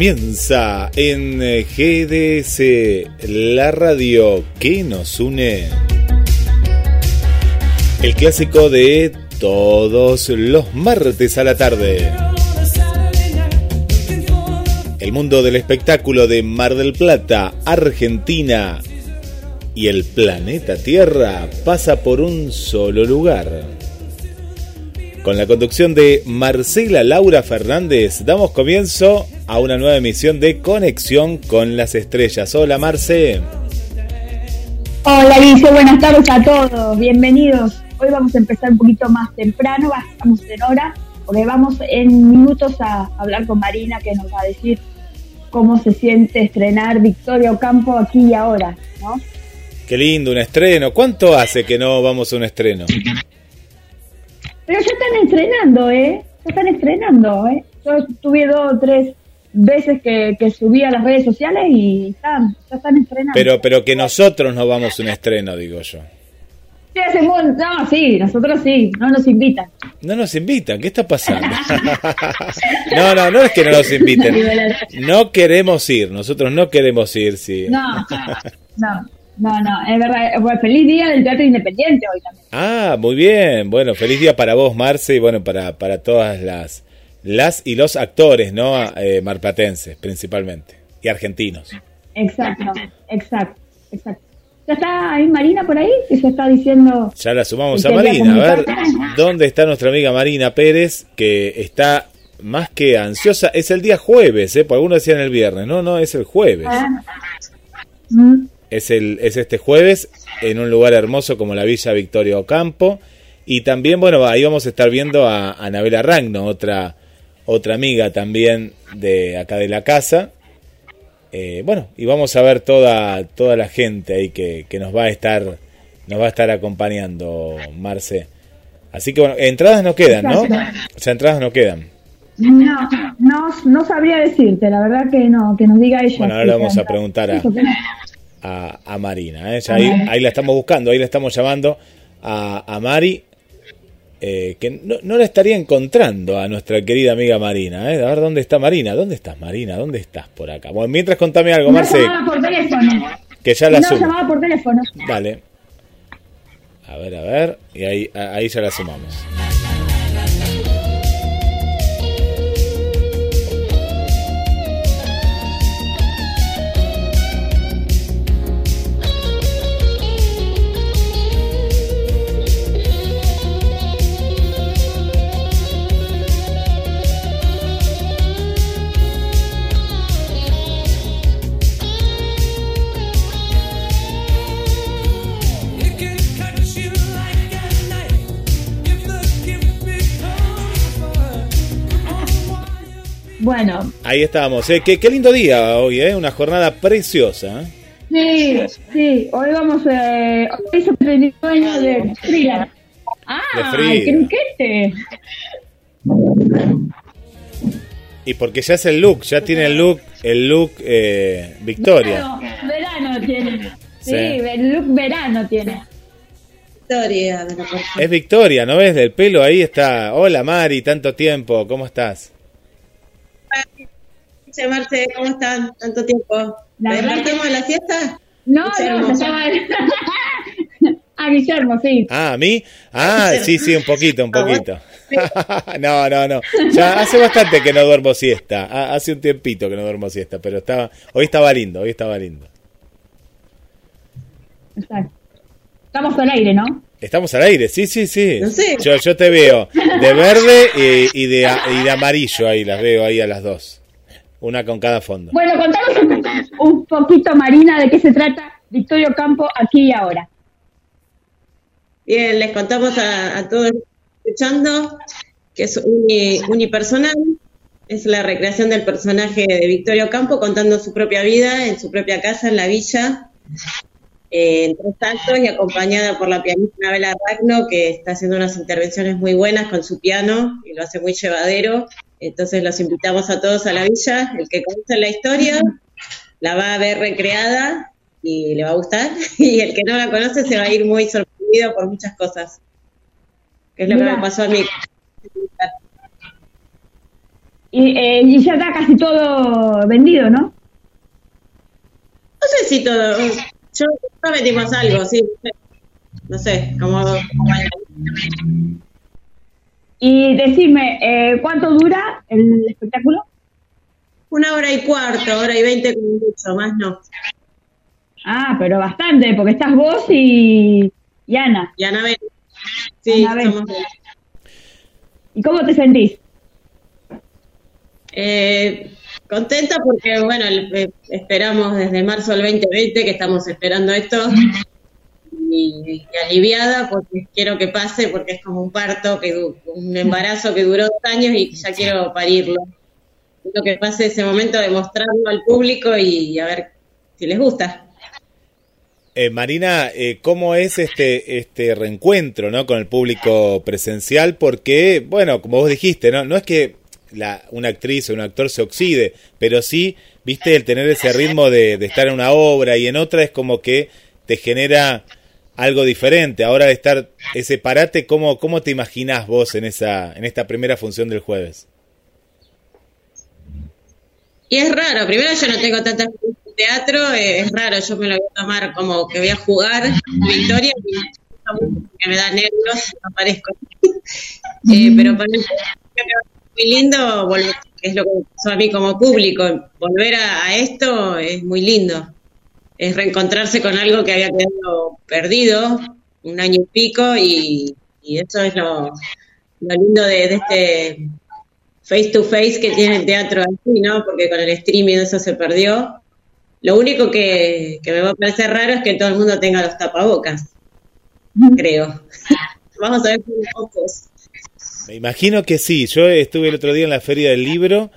Comienza en eh, GDS, la radio que nos une. El clásico de todos los martes a la tarde. El mundo del espectáculo de Mar del Plata, Argentina y el planeta Tierra pasa por un solo lugar. Con la conducción de Marcela Laura Fernández, damos comienzo a una nueva emisión de Conexión con las Estrellas. Hola Marce. Hola Alicia, buenas tardes a todos, bienvenidos. Hoy vamos a empezar un poquito más temprano, estamos en hora, porque vamos en minutos a hablar con Marina que nos va a decir cómo se siente estrenar Victoria Ocampo aquí y ahora, ¿no? Qué lindo, un estreno. ¿Cuánto hace que no vamos a un estreno? Pero ya están estrenando, ¿eh? Ya están estrenando, ¿eh? Yo estuve dos o tres veces que, que subí a las redes sociales y están, ya están estrenando. Pero, pero que nosotros no vamos a un estreno, digo yo. Sí, hace mu- no, sí, nosotros sí, no nos invitan. No nos invitan, ¿qué está pasando? no, no, no es que no nos inviten. No queremos ir, nosotros no queremos ir, sí. No, no, no, no, es verdad. Bueno, feliz día del Teatro Independiente hoy también. Ah, muy bien. Bueno, feliz día para vos, Marce, y bueno, para, para todas las, las y los actores, ¿no? Eh, marplatenses, principalmente, y argentinos. Exacto, exacto, exacto. ¿Ya está ahí Marina por ahí? Que se está diciendo. Ya la sumamos a Marina. A ver. ¿dónde está nuestra amiga Marina Pérez? Que está más que ansiosa. Es el día jueves, ¿eh? Por algunos decían el viernes. No, no, es el jueves. Mm, Es, el, es este jueves en un lugar hermoso como la Villa Victoria Ocampo. Y también, bueno, ahí vamos a estar viendo a Anabela Ragno, otra, otra amiga también de acá de la casa. Eh, bueno, y vamos a ver toda, toda la gente ahí que, que nos va a estar nos va a estar acompañando, Marce. Así que bueno, entradas no quedan, ¿no? O sea, entradas no quedan. No, no, no sabría decirte, la verdad que no, que nos diga ella. Bueno, ahora le vamos a preguntar a, a, a Marina. ¿eh? Ahí, ahí la estamos buscando, ahí la estamos llamando a, a Mari, eh, que no, no la estaría encontrando a nuestra querida amiga Marina. ¿eh? A ver, ¿dónde está Marina? ¿Dónde estás, Marina? ¿Dónde estás por acá? Bueno, mientras contame algo, No Marce, por teléfono. que ya la No sumo. llamaba por teléfono. Dale. A ver, a ver, y ahí, ahí ya la sumamos. Bueno, Ahí estábamos. ¿eh? Qué, qué lindo día hoy, ¿eh? Una jornada preciosa. ¿eh? sí, sí, hoy vamos, eh, hoy es el primer año de Frida. Ah, De Frida. Y porque ya es el look, ya tiene el look, el look eh, Victoria. Verano, verano tiene. Sí, Sí. el look verano tiene. Victoria de la persona. Es Victoria, ¿no ves? Del pelo ahí está. Hola Mari, tanto tiempo, ¿cómo estás? Che, Marce, ¿cómo están? Tanto tiempo. La ¿Me verdad despertamos de la siesta? No, no, se ah, Guillermo, sí. Ah, ¿a mí? Ah, sí, sí, un poquito, un poquito. no, no, no. Ya hace bastante que no duermo siesta. Ha- Hace un tiempito que no duermo siesta, pero estaba, hoy estaba lindo, hoy estaba lindo. Estamos al aire, ¿no? Estamos al aire, sí, sí, sí. No sé. Yo, yo te veo de verde y, y de, y de amarillo ahí, las veo ahí a las dos. Una con cada fondo. Bueno, contanos un, poquito, Marina, de qué se trata Victorio Campo aquí y ahora. Bien, les contamos a, a todos escuchando que es uni- unipersonal, es la recreación del personaje de Victorio Campo contando su propia vida en su propia casa en la villa, eh, en tres actos y acompañada por la pianista Anabela Ragno, que está haciendo unas intervenciones muy buenas con su piano y lo hace muy llevadero. Entonces los invitamos a todos a la villa, el que conoce la historia la va a ver recreada y le va a gustar, y el que no la conoce se va a ir muy sorprendido por muchas cosas, que es lo que me pasó a mí. Y, eh, y ya está casi todo vendido, ¿no? No sé si todo, yo metimos algo, sí, no sé, como, Y decime, eh, ¿cuánto dura el espectáculo? una hora y cuarto, hora y veinte como mucho, más no. Ah, pero bastante, porque estás vos y, y Ana. Y Anabel, sí, Anabel. somos ¿Y cómo te sentís? Eh, contenta porque, bueno, eh, esperamos desde marzo del 2020 que estamos esperando esto y, aliviada porque quiero que pase porque es como un parto, que un embarazo que duró dos años y ya quiero parirlo. Quiero que pase ese momento de mostrarlo al público y a ver si les gusta. Eh, Marina, eh, ¿cómo es este este reencuentro ¿no? con el público presencial? Porque, bueno, como vos dijiste, no, no es que la, una actriz o un actor se oxide, pero sí, viste, el tener ese ritmo de, estar en una obra y en otra es como que te genera algo diferente. Ahora de estar ese parate, ¿cómo, cómo te imaginás vos en, esa, en esta primera función del jueves? Y es raro, primero yo no tengo tanta teatro, eh, es raro, yo me lo voy a tomar como que voy a jugar Victoria y me da nervios, no aparezco. Eh, pero para muy lindo, volver, es lo que pasó a mí como público, volver a, esto es muy lindo. Es reencontrarse con algo que había quedado perdido un año y pico y, y eso es lo, lo lindo de, este face to face que tiene el teatro así, ¿no? Porque con el streaming eso se perdió. Lo único que, que me va a parecer raro es que todo el mundo tenga los tapabocas, creo. Vamos a ver con los ojos. Me imagino que sí. Yo estuve el otro día en la feria del libro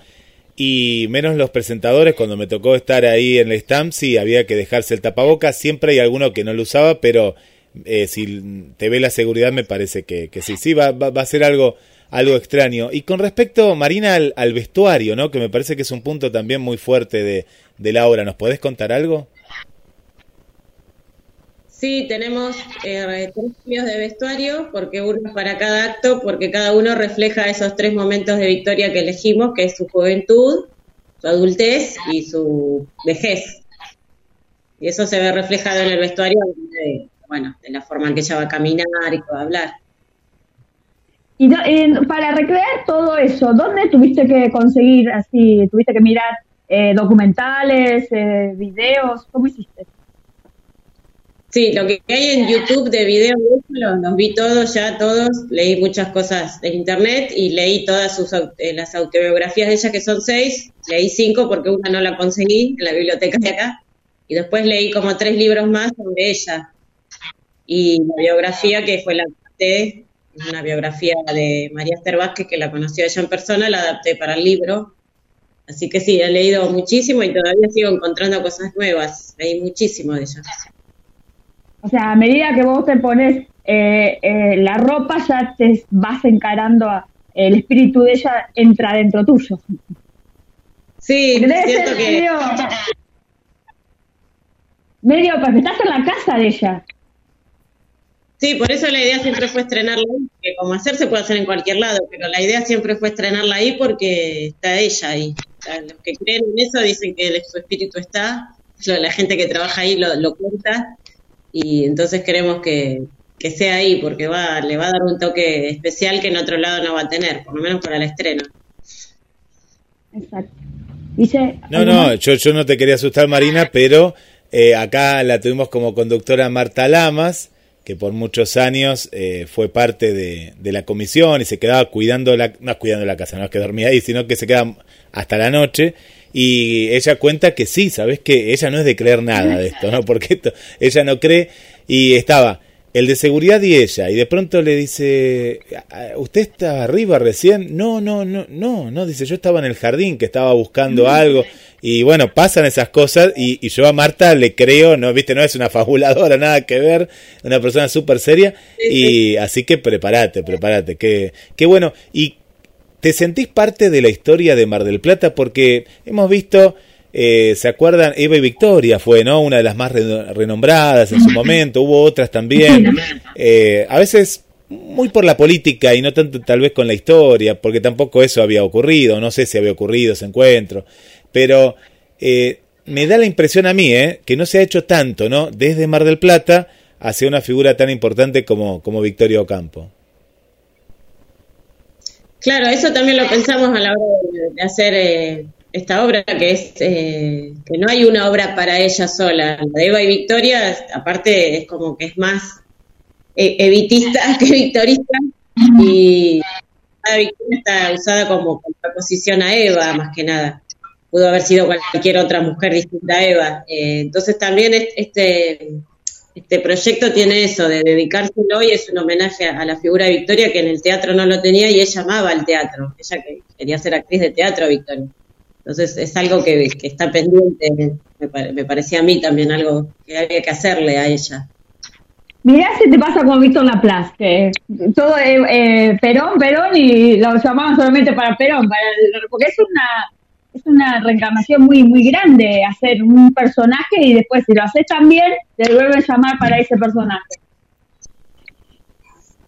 y menos los presentadores, cuando me tocó estar ahí en el stand, sí, había que dejarse el tapabocas. Siempre hay alguno que no lo usaba, pero eh, si te ve la seguridad me parece que, que sí. Sí, va, va, a ser algo, algo extraño. Y con respecto, Marina, al, al vestuario, ¿no? Que me parece que es un punto también muy fuerte de, de la obra. ¿Nos podés contar algo? Sí, tenemos eh, tres cambios de vestuario, porque uno es para cada acto, porque cada uno refleja esos tres momentos de victoria que elegimos, que es su juventud, su adultez y su vejez. Y eso se ve reflejado en el vestuario, de, bueno, de la forma en que ella va a caminar y va a hablar. Y para recrear todo eso, ¿dónde tuviste que conseguir así? ¿Tuviste que mirar eh, documentales, eh, videos? ¿Cómo hiciste? Sí, lo que hay en YouTube de videos, los, vi todos ya, todos. Leí muchas cosas de internet y leí todas sus, eh, las autobiografías de ella, que son seis. Leí cinco porque una no la conseguí en la biblioteca de acá. Y después leí como tres libros más sobre ella. Y la biografía que fue la adapté, una biografía de María Esther Vázquez, que la conoció ella en persona, la adapté para el libro. Así que sí, he leído muchísimo y todavía sigo encontrando cosas nuevas. Leí muchísimo de ella. O sea, a medida que vos te pones eh, eh, la ropa, ya te vas encarando a, el espíritu de ella entra dentro tuyo. Sí, siento que medio, medio, porque estás en la casa de ella. sí, por eso la idea siempre fue estrenarla ahí, que como hacer se puede hacer en cualquier lado, pero la idea siempre fue estrenarla ahí porque está ella ahí. O sea, los que creen en eso dicen que el- su espíritu está, la gente que trabaja ahí lo, lo cuenta y entonces queremos que, que sea ahí porque va, le va a dar un toque especial que en otro lado no va a tener, por lo menos para el estreno. Exacto. Dice, No, ¿algo no, yo, yo no te quería asustar, Marina, pero eh, acá la tuvimos como conductora Marta Lamas, que por muchos años eh, fue parte de, de la comisión y se quedaba cuidando la, no cuidando la casa, no es que dormía ahí, sino que se quedaba hasta la noche. Y ella cuenta que sí, sabes que ella no es de creer nada de esto, ¿no? Porque esto, ella no cree. Y estaba el de seguridad y ella, y de pronto le dice, ¿usted está arriba recién? No, no, no, no, no, dice, yo estaba en el jardín, que estaba buscando algo, y bueno, pasan esas cosas, y, y yo a Marta le creo, no, viste, no es una fabuladora, nada que ver, una persona súper seria, y así que prepárate, prepárate, que, que bueno, y ¿Te sentís parte de la historia de Mar del Plata? Porque hemos visto, eh, ¿se acuerdan? Eva y Victoria fue, ¿no? Una de las más re- renombradas en su momento, hubo otras también. Eh, a veces muy por la política y no tanto tal vez con la historia, porque tampoco eso había ocurrido, no sé si había ocurrido ese encuentro, pero eh, me da la impresión a mí, ¿eh? Que no se ha hecho tanto, ¿no? Desde Mar del Plata hacia una figura tan importante como, como Victoria Ocampo. Claro, eso también lo pensamos a la hora de, hacer eh, esta obra, que es eh, que no hay una obra para ella sola. La de Eva y Victoria, aparte, es como que es más eh, evitista que victorista, y la Victoria está usada como contraposición a Eva, más que nada. Pudo haber sido cualquier otra mujer distinta a Eva. Eh, entonces también es- este, este proyecto tiene eso, de dedicárselo y es un homenaje a la figura de Victoria que en el teatro no lo tenía y ella amaba el teatro. Ella que quería ser actriz de teatro, Victoria. Entonces es algo que, que está pendiente, me, pare- me parecía a mí también algo que había que hacerle a ella. Mirá si te pasa con Víctor Laplace, que todo eh, eh, Perón, Perón y lo llamaban solamente para Perón, para porque es una es una reencarnación muy muy grande hacer un personaje y después si lo haces también te vuelven a llamar para ese personaje.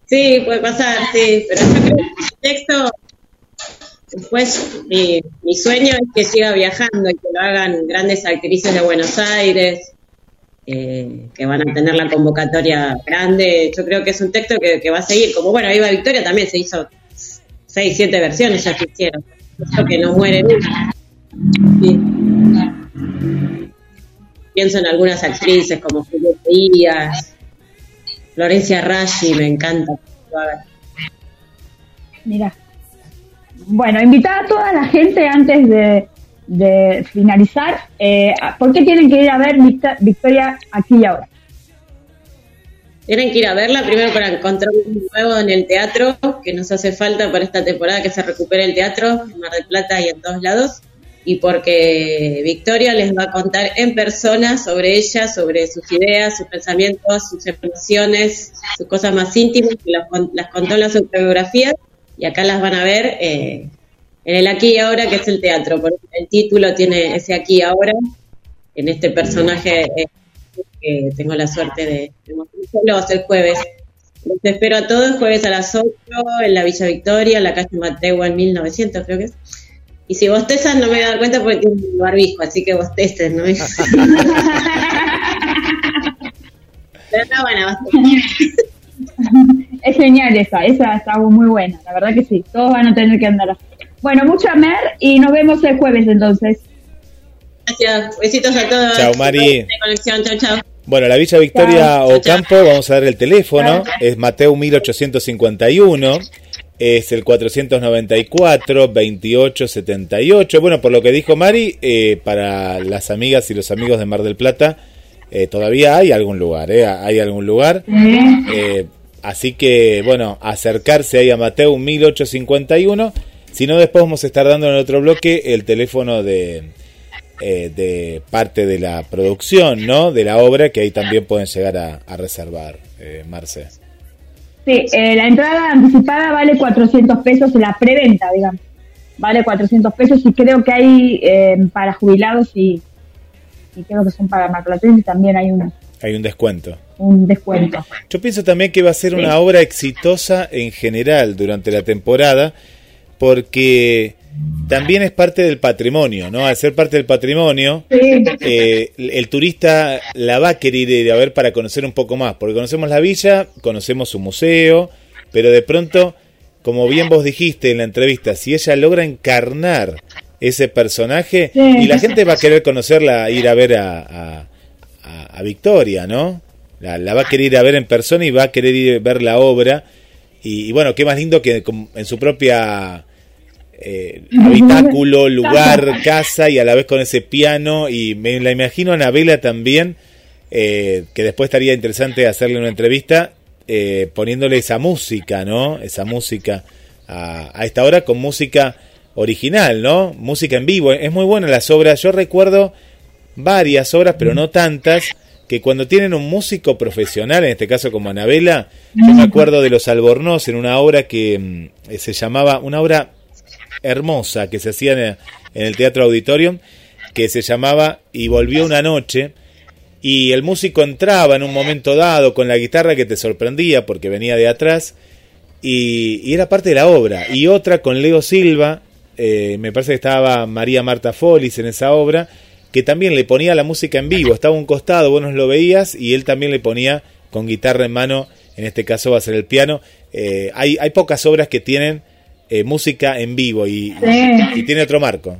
Sí, puede pasar, sí, pero yo creo que el texto, después mi, mi sueño es que siga viajando y que lo hagan grandes actrices de Buenos Aires, eh, que van a tener la convocatoria grande. Yo creo que es un texto que, va a seguir, como bueno, Viva Victoria también se hizo seis, siete versiones ya que hicieron, que no muere nunca. Sí. Pienso en algunas actrices como Julieta Díaz, Florencia Raggi, me encanta. Mira. Bueno, invitar a toda la gente antes de, de finalizar, eh, ¿por qué tienen que ir a ver Victoria aquí y ahora? Tienen que ir a verla primero para encontrar un nuevo en el teatro, que nos hace falta para esta temporada que se recupere el teatro en Mar del Plata y en todos lados. Y porque Victoria les va a contar en persona sobre ella, sobre sus ideas, sus pensamientos, sus emociones, sus cosas más íntimas, que las, las contó en las autobiografías. Y acá las van a ver eh, en el aquí y ahora, que es el teatro. Por el título tiene ese aquí y ahora, en este personaje eh, que tengo la suerte de, de mostrárselos el jueves. Los espero a todos, jueves a las 8 en la Villa Victoria, en la calle Mateo en 1900 creo que es. Y si bostezan no me voy a dar cuenta porque tiene un barbijo, así que bostecen, ¿no? Pero no, bueno, basta. Es genial esa, esa está muy buena, la verdad que sí, todos van a tener que andar así. Bueno, mucha mer y nos vemos el jueves entonces. Gracias, besitos a todos. Chao, Mari. De conexión, chao, chao. Bueno, la Villa Victoria Chao. Ocampo, vamos a dar el teléfono, es Mateo 1851, es el 494 2878. Bueno, por lo que dijo Mari, eh, para las amigas y los amigos de Mar del Plata, eh, todavía hay algún lugar, eh, hay algún lugar. Eh, así que, bueno, acercarse ahí a Mateo 1851. Si no, después vamos a estar dando en el otro bloque el teléfono de, eh, de parte de la producción, ¿no? De la obra, que ahí también pueden llegar a, a reservar, eh, Marce. Sí, eh, la entrada anticipada vale 400 pesos, la preventa, digamos, vale 400 pesos y creo que hay eh, para jubilados y, y creo que son para marplatenses también hay un, Hay un descuento. un descuento. Yo pienso también que va a ser Sí. una obra exitosa en general durante la temporada, porque también es parte del patrimonio, ¿no? Al ser parte del patrimonio, Sí, eh, el turista la va a querer ir a ver para conocer un poco más, porque conocemos la villa, conocemos su museo, pero de pronto, como bien vos dijiste en la entrevista, si ella logra encarnar ese personaje, Sí. y la gente va a querer conocerla, ir a ver a, a, a- a Victoria, ¿no? La, la va a querer ir a ver en persona y va a querer ir a ver la obra. Y, y bueno, qué más lindo que en su propia eh, habitáculo, lugar, casa y a la vez con ese piano. Y me la imagino a Anabela también, eh, que después estaría interesante hacerle una entrevista eh, poniéndole esa música, ¿no? Esa música a, a esta hora con música original, ¿no? Música en vivo. Es muy buena las obras. Yo recuerdo varias obras, pero no tantas, que cuando tienen un músico profesional, en este caso como Anabela, yo me acuerdo de Los Albornoz en una obra que mm, se llamaba, una obra hermosa que se hacía en el, Teatro Auditorium, que se llamaba Y volvió una noche, y el músico entraba en un momento dado con la guitarra que te sorprendía porque venía de atrás, y, era parte de la obra. Y otra con Leo Silva, eh, me parece que estaba María Marta Folis en esa obra, que también le ponía la música en vivo, estaba un costado, vos no lo veías, y él también le ponía con guitarra en mano, en este caso va a ser el piano. Eh, hay, hay pocas obras que tienen eh, música en vivo y, Sí. y tiene otro marco.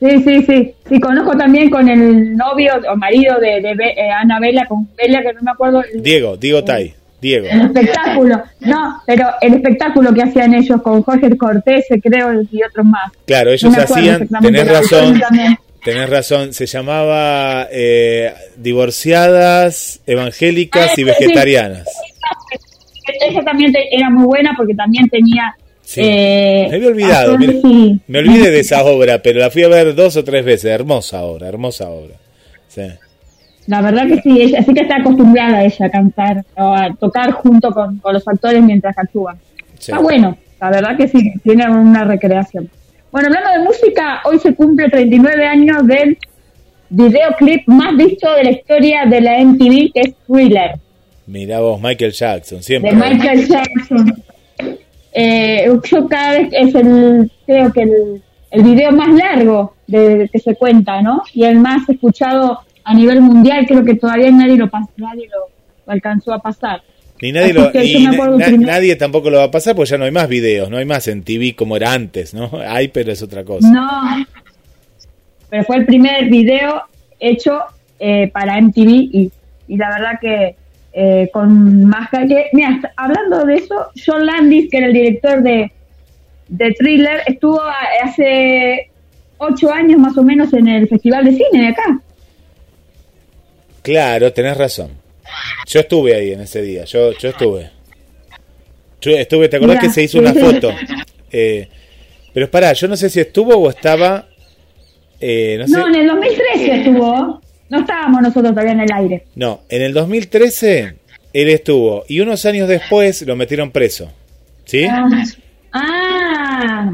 Sí, sí, sí. Sí, conozco también con el novio o marido de, de Be- eh, Ana Vela, con Vela, que no me acuerdo. Diego, Diego Tai, Diego. el espectáculo. No, pero el espectáculo que hacían ellos con Jorge Cortés, creo, y otros más. Claro, ellos No hacían, tenés razón, tenés razón, se llamaba eh, Divorciadas, Evangélicas y Ah, sí. Esa también te- era muy buena porque también tenía. Sí. eh, Me había olvidado, y- me olvidé de esa obra, pero la fui a ver dos o tres veces, hermosa obra, hermosa obra. Sí. La verdad que sí, ella, sí que está acostumbrada ella a cantar o a tocar junto con, con los actores mientras actúan. Sí. Está bueno, la verdad que sí, tiene una recreación. Bueno, hablando de música, hoy se cumple 39 años del videoclip más visto de la historia de la MTV, que es Thriller, Mirá vos, Michael Jackson, siempre. de Michael Jackson. Eh, yo cada vez es el, creo que el, el video más largo de, que se cuenta, ¿no? Y el más escuchado a nivel mundial, creo que todavía nadie lo, nadie lo, alcanzó a pasar. Ni nadie, lo, na- nadie tampoco lo va a pasar porque ya no hay más videos, no hay más en TV como era antes, ¿no? Hay, pero es otra cosa. No, pero fue el primer video hecho eh, para MTV y, y la verdad que eh, con más que Mira, hablando de eso, John Landis, que era el director de, de Thriller, estuvo hace ocho años más o menos en el Festival de Cine de acá. Claro, tenés razón. Yo estuve ahí en ese día, yo, yo estuve. Yo estuve, ¿te acordás que se hizo una foto? Eh, pero pará, yo no sé si estuvo o estaba... eh, no, sé, No, en el 2013 estuvo. No estábamos nosotros todavía en el aire. no, en el 2013 él estuvo y unos años después lo metieron preso. ¿Sí? Ah, ah,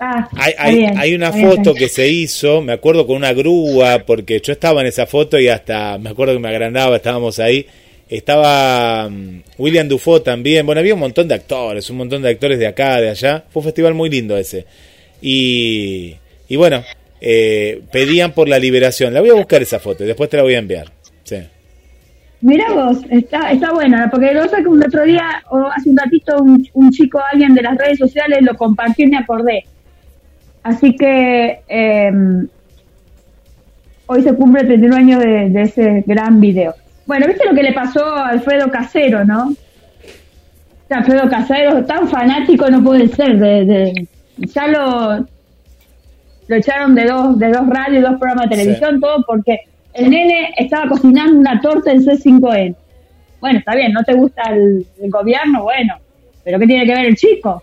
ah, Hay, hay, bien, hay una foto bien. que se hizo, me acuerdo con una grúa, porque yo estaba en esa foto y hasta me acuerdo que me agrandaba, estábamos ahí. Estaba mm, William Dufault también, bueno, había un montón de actores, un montón de actores de acá, de allá. Fue un festival muy lindo ese. Y, y bueno, eh, pedían por la liberación. La voy a buscar esa foto después te la voy a enviar. Sí. Mira vos, está, está buena, porque lo sé que un otro día, o hace un ratito, un, un chico, alguien de las redes sociales lo compartió y me acordé. Así que eh, hoy se cumple 39 años de, de ese gran video. Bueno, ¿viste lo que le pasó a Alfredo Casero, no? Alfredo Casero, tan fanático no puede ser, de, de- ya lo, lo echaron de dos, de dos radios, dos programas de Sí. televisión, todo porque el nene estaba cocinando una torta en C5N. Bueno, está bien, no te gusta el, el gobierno, bueno, pero ¿qué tiene que ver el chico?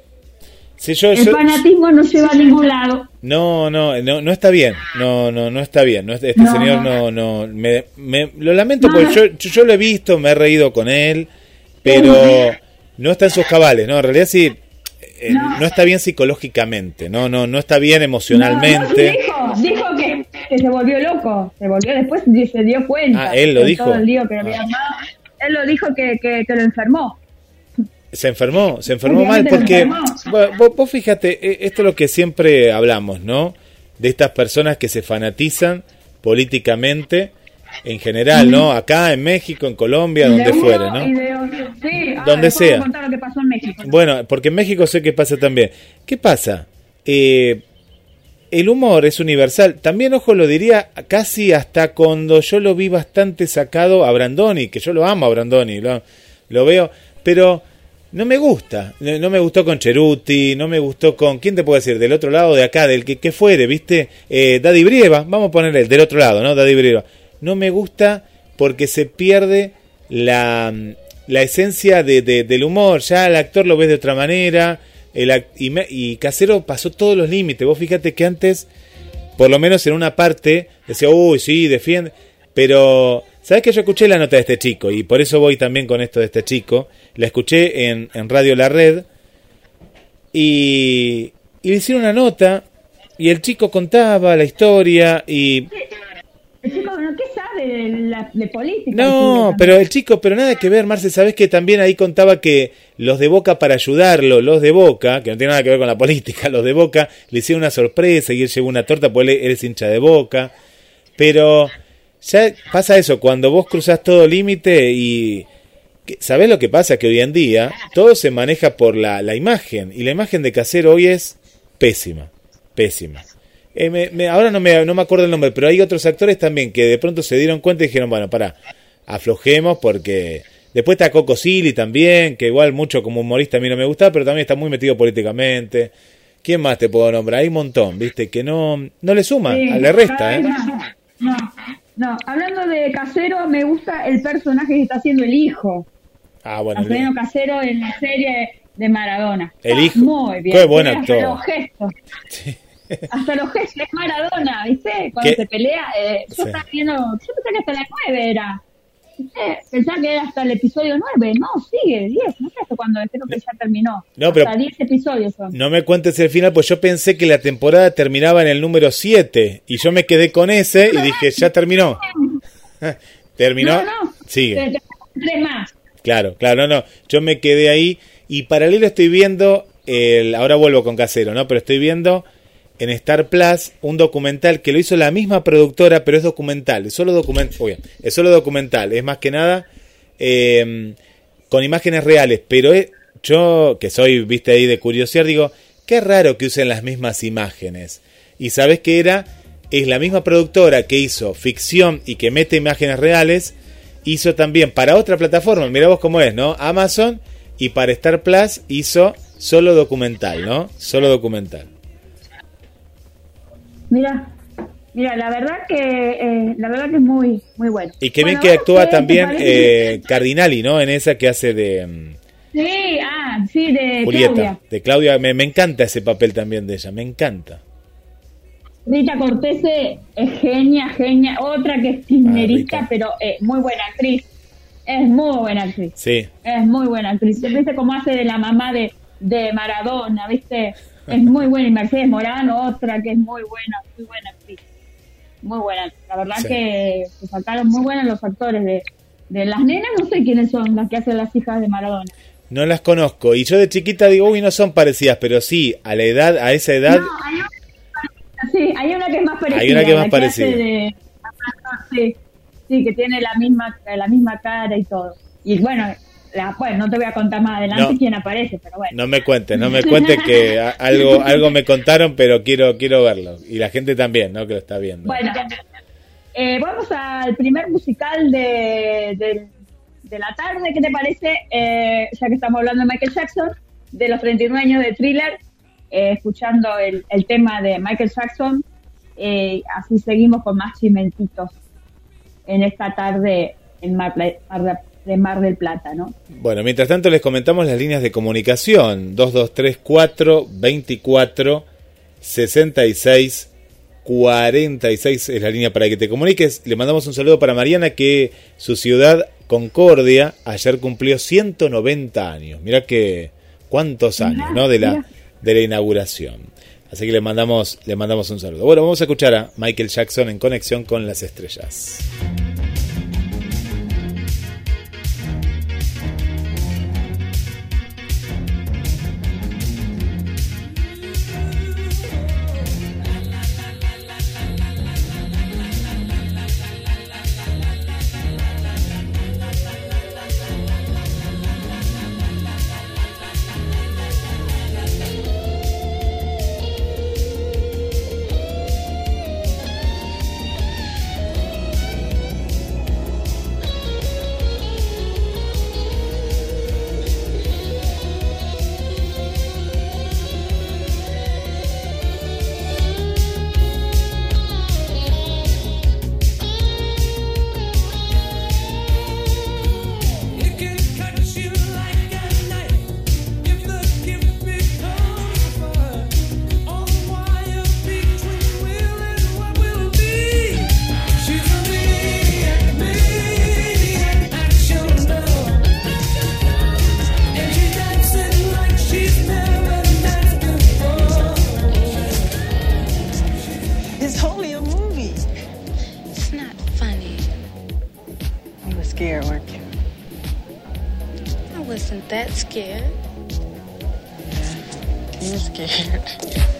Sí, yo, El yo- fanatismo no lleva a ningún lado. No, no, no, no está bien. No, no, no está bien. No, este No. señor no, no, me, me- lo lamento porque yo lo he visto, me he reído con él, pero no está en sus cabales, ¿no? En realidad sí, eh, No. no. está bien psicológicamente, no, no, no está bien emocionalmente. no, dijo, dijo que, que se volvió loco, se volvió después se dio cuenta. Ah, él lo dijo. Todo el lío que había armado. Él lo dijo que, que, que lo enfermó. Se enfermó, se enfermó mal porque, enfermó. Vos, vos fíjate, eh, esto es lo que siempre hablamos, ¿no? De estas personas que se fanatizan políticamente en general, ¿no? Acá en México, en Colombia, De donde uno fuera, ¿no? de. Sí, Donde puedo sea. contar lo que pasó en México. Bueno, porque en México sé que pasa también. ¿Qué pasa? Eh, el humor es universal. También, ojo, lo diría casi hasta cuando yo lo vi bastante sacado a Brandoni, que yo lo amo a Brandoni, lo, lo veo, pero no me gusta. No, no me gustó con Cheruti, no me gustó con. ¿Quién te puede decir? Del otro lado, de acá, del que, que fuere, ¿viste? Eh, Daddy Brieva, vamos a ponerle el del otro lado, ¿no? Daddy Brieva. No me gusta porque se pierde la, la esencia de, de- del humor. Ya el actor lo ves de otra manera. El, y Casero pasó todos los límites. Vos fíjate que antes, por lo menos en una parte, decía, uy, sí, defiende. Pero, ¿sabes que yo escuché la nota de este chico? Y por eso voy también con esto de este chico. La escuché en, en Radio La Red. Y, y le hicieron una nota. Y el chico contaba la historia. Y El chico, ¿no? ¿qué sabe de, la, de política? no, El pero el chico, pero nada que ver, Marce, sabes que también ahí contaba que los de Boca para ayudarlo, los de Boca, que no tiene nada que ver con la política, los de Boca le hicieron una sorpresa y él llevó una torta porque él, él es hincha de Boca, pero ya pasa eso, cuando vos cruzás todo límite y ¿sabés lo que pasa? Que hoy en día todo se maneja por la, la imagen y la imagen de Casero hoy es pésima, pésima. Eh, me- me- ahora no me, no me acuerdo el nombre, pero hay otros actores también que de pronto se dieron cuenta y dijeron, bueno, para, aflojemos porque... Después está Coco Silly también, que igual mucho como humorista a mí no me gusta, pero también está muy metido políticamente. ¿Quién más te puedo nombrar? Hay un montón, ¿viste? Que no, no le suma, Sí, le resta, ¿eh? No, no, no. Hablando de Casero, me gusta el personaje que está haciendo el hijo. Ah, bueno. Alfredo Casero en la serie de Maradona. El hijo. Muy bien. Qué buen actor. Los gestos. Hasta los gestos es Maradona, ¿viste? Cuando ¿Qué? se pelea. eh, yo Sí. estaba viendo. Yo pensé que hasta la 9 era. ¿Viste? Pensaba que era hasta el episodio 9. No, sigue, 10. No sé hasta cuándo. Creo que ya terminó. No, pero- Hasta 10 episodios son. No me cuentes el final, pues yo pensé que la temporada terminaba en el número 7 y yo me quedé con ese y dije, ya terminó. ¿Terminó? No, no. Sigue. Tres más. Claro, claro, no, no. Yo me quedé ahí y paralelo estoy viendo, el, ahora vuelvo con Casero, ¿no? Pero estoy viendo en Star Plus un documental que lo hizo la misma productora, pero es documental, es solo es solo documental, es más que nada eh, con imágenes reales, pero es- yo que soy, viste ahí de curiosidad, digo, qué raro que usen las mismas imágenes. Y sabes que era, es la misma productora que hizo ficción y que mete imágenes reales, hizo también para otra plataforma, mira vos cómo es, ¿no? Amazon y para Star Plus hizo solo documental, ¿no? Solo documental. Mira, mira, la verdad que eh, la verdad que es muy muy bueno. Y que bien Bueno, que actúa a ver, ¿te también eh, Cardinali, ¿no? En esa que hace de mm, Sí, ah, sí, de Julieta, Claudia. de Claudia, me, me encanta ese papel también de ella, me encanta. Rita Cortese es genia, genia. Otra que es kirchnerista, Ah, pero eh, muy buena actriz. Es muy buena actriz. Sí, Es muy buena actriz. ¿Viste cómo hace de la mamá de, de Maradona? ¿Viste? Es muy buena. Y Mercedes Morano, otra que es muy buena, muy buena actriz. Muy buena. La verdad Sí. que se sacaron muy buenos los actores de, de las nenas. No sé quiénes son las que hacen las hijas de Maradona. no las conozco. Y yo de chiquita digo, uy, no son parecidas, pero sí, a la edad, a esa edad, No, hay una, sí, hay una que es más parecida. Hay una que es más parecida. de- sí, sí, que tiene la misma, la misma cara y todo. Y bueno, la, bueno, no te voy a contar más adelante No. quién aparece, pero bueno. no me cuentes, no me cuentes que algo, algo me contaron, pero quiero, quiero verlo. Y la gente también, ¿no? Que lo está viendo. Bueno, eh, vamos al primer musical de, de, de la tarde, ¿qué te parece? Eh, ya que estamos hablando de Michael Jackson, de los 39 años de Thriller, eh, escuchando el, el tema de Michael Jackson, eh, así seguimos con más chimentitos en esta tarde en Mar, Mar de- Mar del Plata, ¿no? Bueno, mientras tanto les comentamos las líneas de comunicación. 2234 24 66 46 es la línea para que te comuniques. Le mandamos un saludo para Mariana que su ciudad Concordia ayer cumplió 190 años. Mira que cuántos años, ¿no? De la de la inauguración. Así que le mandamos le mandamos un saludo. Bueno, vamos a escuchar a Michael Jackson en conexión con las estrellas. That scared. You were scared.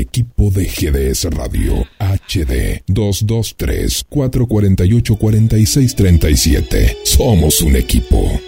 equipo de GDS Radio HD 223 448 4637. Somos un equipo.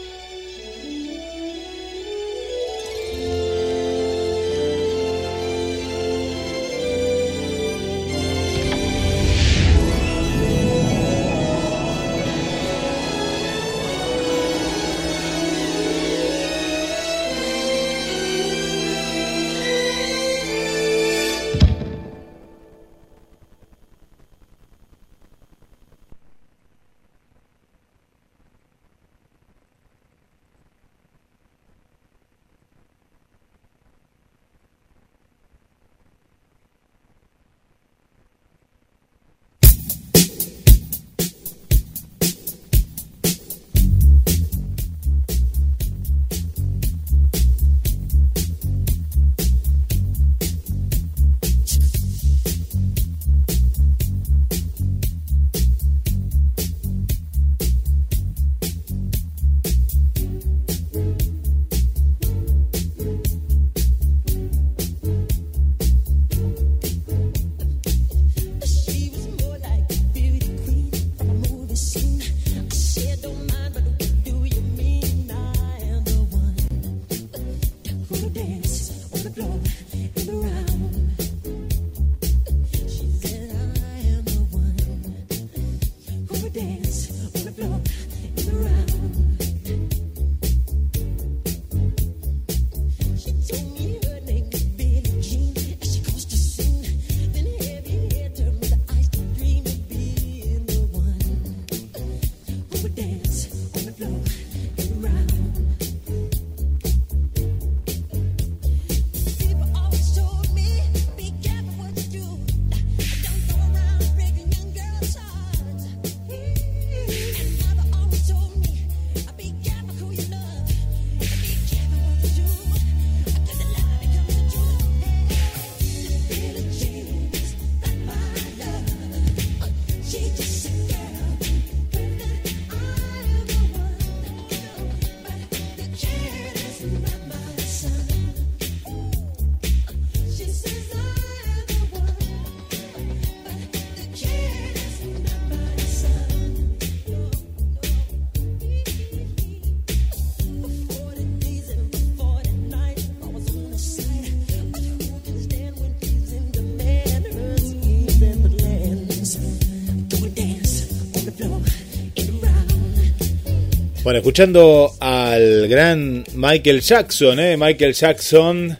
Bueno, escuchando al gran Michael Jackson, ¿eh? Michael Jackson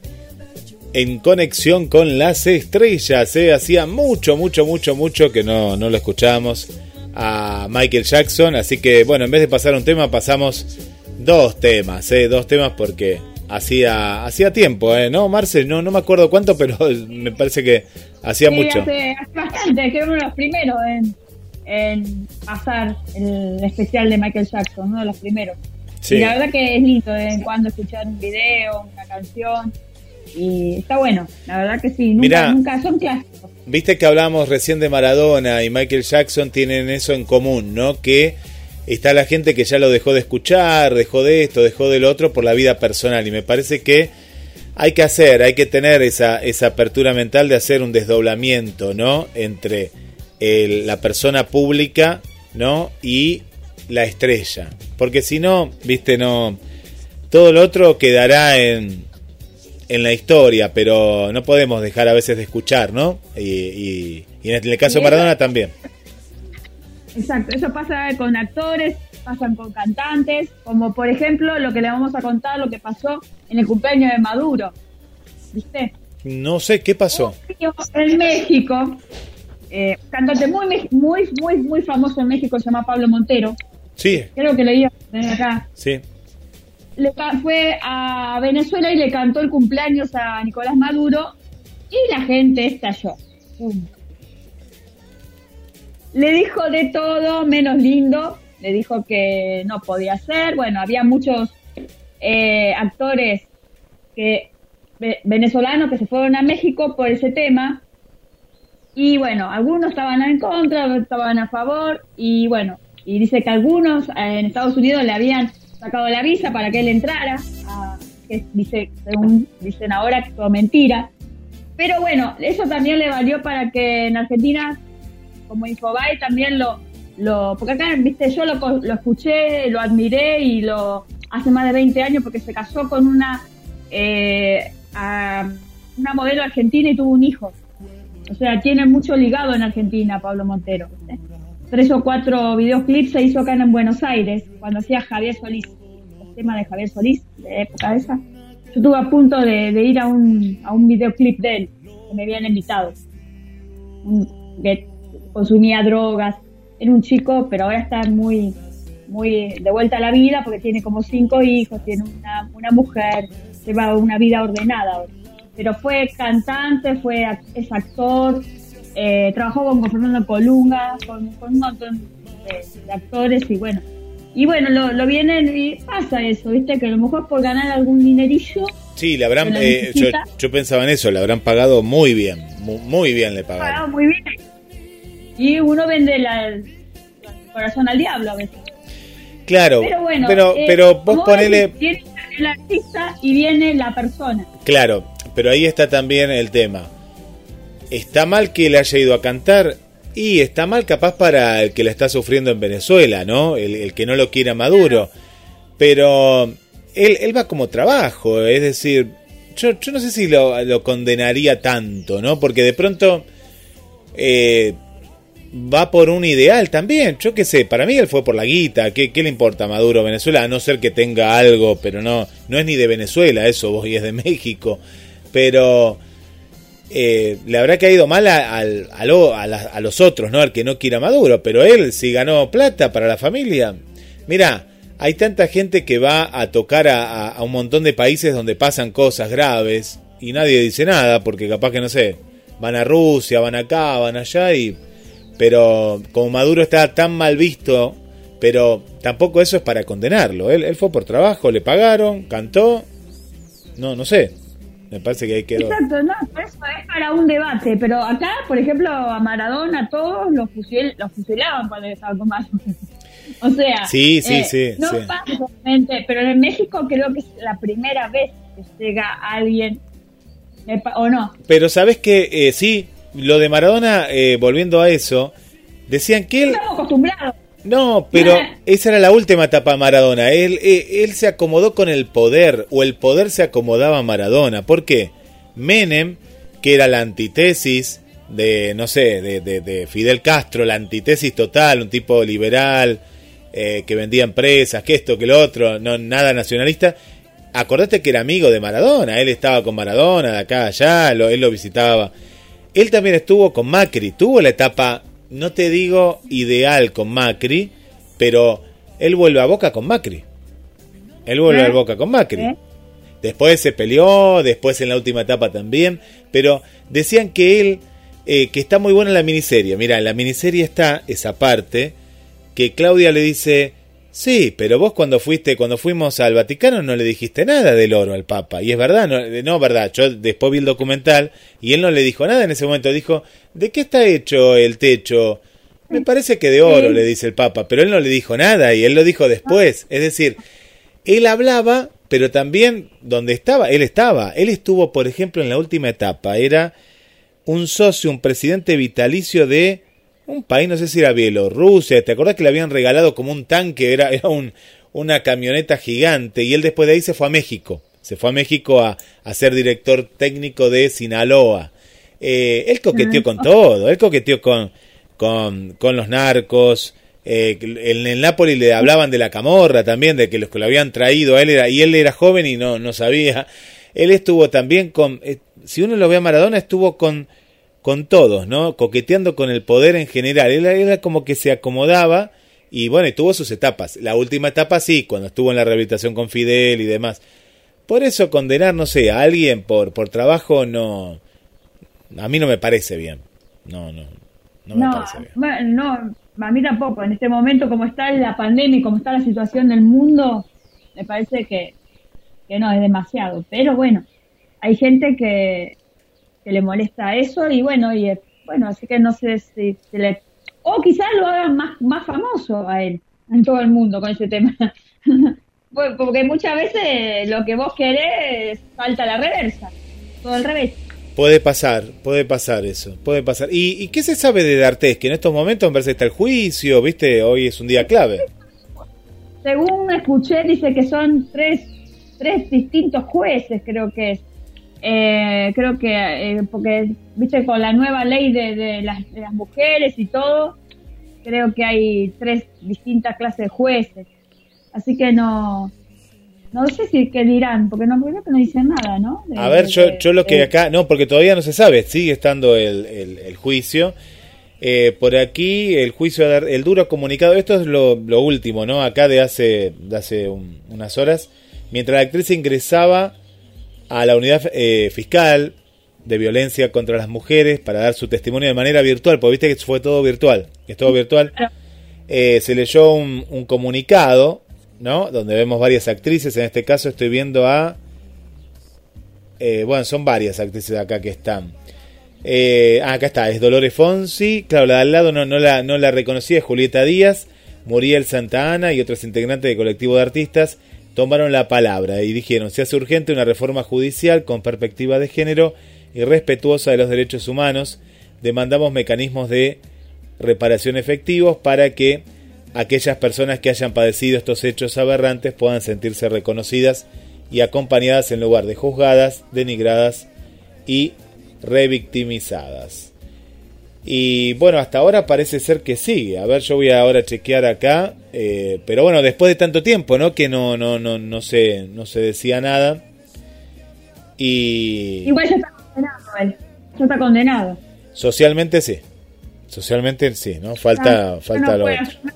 en conexión con las estrellas, ¿eh? Hacía mucho, mucho, mucho, mucho que no, no lo escuchábamos a Michael Jackson, así que bueno, en vez de pasar un tema, pasamos dos temas, ¿eh? Dos temas porque hacía hacía tiempo, ¿eh? ¿No, Marcel? No, no me acuerdo cuánto, pero me parece que hacía Sí, mucho. Hace, hace bastante, que uno de los primeros en, en pasar el especial de Michael Jackson, uno de los primeros. Sí. Y la verdad que es lindo de vez en cuando escuchar un video, una canción. Y está bueno, la verdad que sí, nunca, Mirá. nunca son clásicos. Viste que hablábamos recién de Maradona y Michael Jackson tienen eso en común, ¿no? Que está la gente que ya lo dejó de escuchar, dejó de esto, dejó del otro por la vida personal. Y me parece que hay que hacer, hay que tener esa, esa apertura mental de hacer un desdoblamiento, ¿no? Entre el- la persona pública, ¿no? Y la estrella. Porque si no, viste, no. Todo lo otro quedará en, en la historia, pero no podemos dejar a veces de escuchar, ¿no? Y, y- y en el caso de Maradona también. Exacto, eso pasa con actores, pasan con cantantes, como por ejemplo lo que le vamos a contar, lo que pasó en el cumpleaños de Maduro. ¿Viste? No sé qué pasó. En México, eh, cantante muy, muy, muy, muy famoso en México, se llama Pablo Montero. Sí, Creo que lo iba a tener acá. sí. Le fue a Venezuela y le cantó el cumpleaños a Nicolás Maduro y la gente estalló. Pum. Le dijo de todo menos lindo, le dijo que no podía ser. Bueno, había muchos eh, actores que ve- venezolanos que se fueron a México por ese tema. Y bueno, algunos estaban en contra, otros estaban a favor. Y bueno, y dice que algunos eh, en Estados Unidos le habían sacado la visa para que él entrara. que dice, según dicen ahora, que fue mentira. Pero bueno, eso también le valió para que en Argentina, como Infobae, también lo, lo porque acá, viste, yo lo, lo escuché, lo admiré y lo hace más de 20 años porque se casó con una, eh, a- una modelo argentina y tuvo un hijo. O sea, tiene mucho ligado en Argentina Pablo Montero. Tres o cuatro videoclips se hizo acá en Buenos Aires, cuando hacía Javier Solís, el tema de Javier Solís, de época esa. Yo estuve a punto de, ir a un, a un videoclip de él, que me habían invitado. Que consumía drogas, era un chico, pero ahora está muy, muy de vuelta a la vida porque tiene como cinco hijos, tiene una, una mujer, lleva una vida ordenada ahora. Pero fue cantante, fue es actor, eh, trabajó con, Fernando Colunga, con, con un montón de, de actores y bueno. Y bueno, lo, lo vienen y pasa eso, ¿viste? Que a lo mejor por ganar algún dinerillo Sí, le habrán, eh, yo, yo pensaba en eso, le habrán pagado muy bien, muy, muy bien le pagado pagaron. muy bien. Y uno vende la- el corazón al diablo a veces. Claro, Pero bueno, pero, eh, pero vos ponele, Viene el artista y viene la persona. claro, pero ahí está también el tema. Está mal que él haya ido a cantar y está mal capaz para el que la está sufriendo en Venezuela, ¿no? El, el que no lo quiera Maduro. Pero él, él va como trabajo, es decir, yo, yo no sé si lo, lo condenaría tanto, ¿no? Porque de pronto eh, va por un ideal también. Yo qué sé, para mí él fue por la guita. ¿Qué, qué le importa a Maduro Venezuela? A no ser que tenga algo, pero no, no es ni de Venezuela eso, vos y es de México. Pero eh, le habrá caído mal a, al- a lo- a la- a los otros, ¿no? Al que no quiera Maduro. Pero él, si ganó plata para la familia. Mira, hay tanta gente que va a tocar a, a- a un montón de países donde pasan cosas graves y nadie dice nada porque capaz que no sé, van a Rusia, van acá, van allá y pero como Maduro está tan mal visto, pero tampoco eso es para condenarlo. Él, él fue por trabajo, le pagaron, cantó, no, no sé. Me parece que ahí quedó. Exacto, no, eso es para un debate. Pero acá, por ejemplo, a Maradona todos los, fusil, los fusilaban cuando estaba con Maduro. O sea, Sí, sí, eh, sí, no sí. pasa solamente, pero en México creo que es la primera vez que llega alguien, o no, Pero sabes que eh, sí, lo de Maradona, eh, volviendo a eso, decían que él estamos acostumbrados. No, pero esa era la última etapa de Maradona. Él, eh, él se acomodó con el poder, o el poder se acomodaba a Maradona. ¿Por qué? Menem, que era la antítesis de, no sé, de, de- de Fidel Castro, la antítesis total, un tipo liberal, eh, que vendía empresas, que esto, que lo otro, no nada nacionalista. Acordate que era amigo de Maradona, él estaba con Maradona de acá a allá, lo- él lo visitaba. Él también estuvo con Macri, tuvo la etapa, no te digo ideal con Macri, pero él vuelve a Boca con Macri. Él vuelve ¿Eh? a Boca con Macri. ¿Eh? Después se peleó, después en la última etapa también, pero decían que él, eh, que está muy buena la miniserie. Mira, en la miniserie está esa parte que Claudia le dice, sí, pero vos cuando fuiste, cuando fuimos al Vaticano no le dijiste nada del oro al Papa. Y es verdad, no, eh, no verdad, yo después vi el documental y él no le dijo nada en ese momento, dijo, ¿de qué está hecho el techo? Me parece que de oro, Sí. le dice el Papa, pero él no le dijo nada y él lo dijo después. Es decir, él hablaba, pero también donde estaba, él estaba. Él estuvo, por ejemplo, en la última etapa, era un socio, un presidente vitalicio de un país, no sé si era Bielorrusia, ¿te acordás que le habían regalado como un tanque? Era, era un, una camioneta gigante y él después de ahí se fue a México. Se fue a México a, a ser director técnico de Sinaloa. Eh, él coqueteó con todo, él coqueteó con, con, con los narcos. Eh, en el Napoli le hablaban de la camorra también, de que los que lo habían traído a él era, y él era joven y no, no sabía. Él estuvo también con, eh, si uno lo ve a Maradona, estuvo con, con todos, ¿no? Coqueteando con el poder en general. Él era como que se acomodaba y bueno, y tuvo sus etapas. La última etapa sí, cuando estuvo en la rehabilitación con Fidel y demás. Por eso condenar, no sé, a alguien por, por trabajo no... A mí no me parece bien. No, no. No me No, parece bien. no, a mí tampoco. En este momento, como está la pandemia y como está la situación del mundo, me parece que, que no, es demasiado. Pero bueno, hay gente que, que le molesta eso y bueno, y eh, bueno, así que no sé si se le... O quizás lo hagan más, más famoso a él, en todo el mundo con ese tema. Bueno, Porque muchas veces lo que vos querés falta la reversa, todo al revés. Puede pasar, puede pasar eso, puede pasar. ¿Y, y qué se sabe de D'Artés? Que en estos momentos me parece que está el juicio, ¿viste? Hoy es un día clave. Según escuché, dice que son tres, tres distintos jueces, creo que es. Eh, creo que, eh, porque, viste, con la nueva ley de, de las, de las mujeres y todo, creo que hay tres distintas clases de jueces. Así que no, no sé si qué dirán, porque no creo que no dicen nada, ¿no? De- A ver, yo, yo lo que acá, no, porque todavía no se sabe, sigue estando el, el- el juicio. Eh, por aquí, el juicio, el duro comunicado, esto es lo, lo último, ¿no? Acá de hace, de hace un- unas horas, mientras la actriz ingresaba a la unidad eh, fiscal de violencia contra las mujeres para dar su testimonio de manera virtual, porque viste que fue todo virtual, que es todo virtual. Eh, se leyó un, un comunicado, ¿no? Donde vemos varias actrices. En este caso estoy viendo a. eh, bueno, son varias actrices acá que están. Eh, ah, acá está, es Dolores Fonsi. Claro, la de al lado no, no, la, no la reconocía, es Julieta Díaz, Muriel Santa Ana y otros integrantes del colectivo de artistas tomaron la palabra y dijeron: se hace urgente una reforma judicial con perspectiva de género y respetuosa de los derechos humanos. Demandamos mecanismos de reparación efectivos para que aquellas personas que hayan padecido estos hechos aberrantes puedan sentirse reconocidas y acompañadas en lugar de juzgadas, denigradas y revictimizadas. Y bueno, hasta ahora parece ser que sigue. A ver, yo voy a ahora chequear acá. eh, pero bueno, después de tanto tiempo, ¿no? Que no, no, no, no se, no se decía nada. Y Igual ya está condenado él, ya está condenado. socialmente sí. Socialmente sí, ¿no? Falta, Ya- falta no lo otro.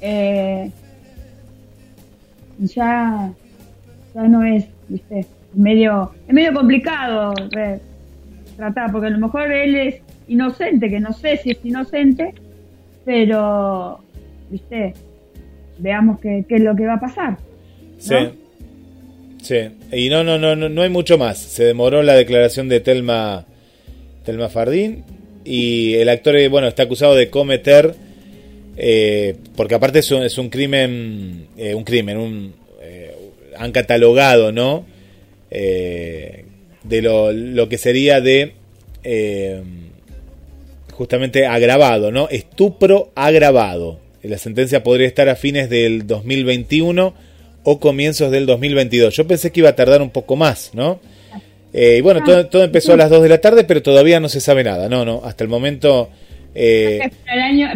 Eh, ya, ya no es, viste, medio, es medio complicado eh, tratar, porque a lo mejor él es inocente, que no sé si es inocente, pero, viste, veamos qué, qué es lo que va a pasar. Sí. Sí. Y no, no, no, no, no hay mucho más. Se demoró la declaración de Telma, Telma Fardín. Y el actor, eh, bueno, está acusado de cometer, eh, porque aparte es un, es un crimen, eh, un crimen, un, eh, han catalogado, ¿no? Eh, de lo, lo que sería de, eh, justamente agravado, ¿no? Estupro agravado. La sentencia podría estar a fines del 2021 o comienzos del 2022. Yo pensé que iba a tardar un poco más, ¿no? Eh, y bueno, todo, todo empezó a las 2 de la tarde, pero todavía no se sabe nada. No, no, hasta el momento... eh, el año,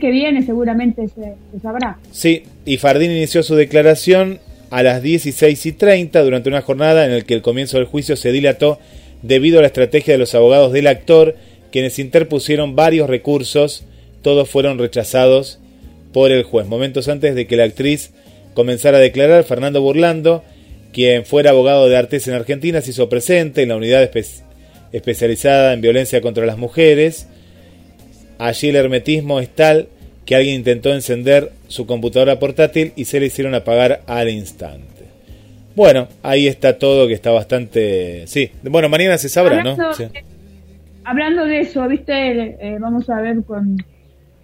que viene seguramente se, se sabrá. Sí, y Fardín inició su declaración a las 16 y 30 durante una jornada en la que el comienzo del juicio se dilató debido a la estrategia de los abogados del actor, quienes interpusieron varios recursos, todos fueron rechazados por el juez. Momentos antes de que la actriz comenzara a declarar, Fernando Burlando, quien fuera abogado de Artes en Argentina, se hizo presente en la unidad espe- especializada en violencia contra las mujeres. Allí el hermetismo es tal que alguien intentó encender su computadora portátil y se le hicieron apagar al instante. Bueno, ahí está todo que está bastante... Sí, bueno, mañana se sabrá, ¿no? Sí. Hablando de eso, viste, Eh, vamos a ver con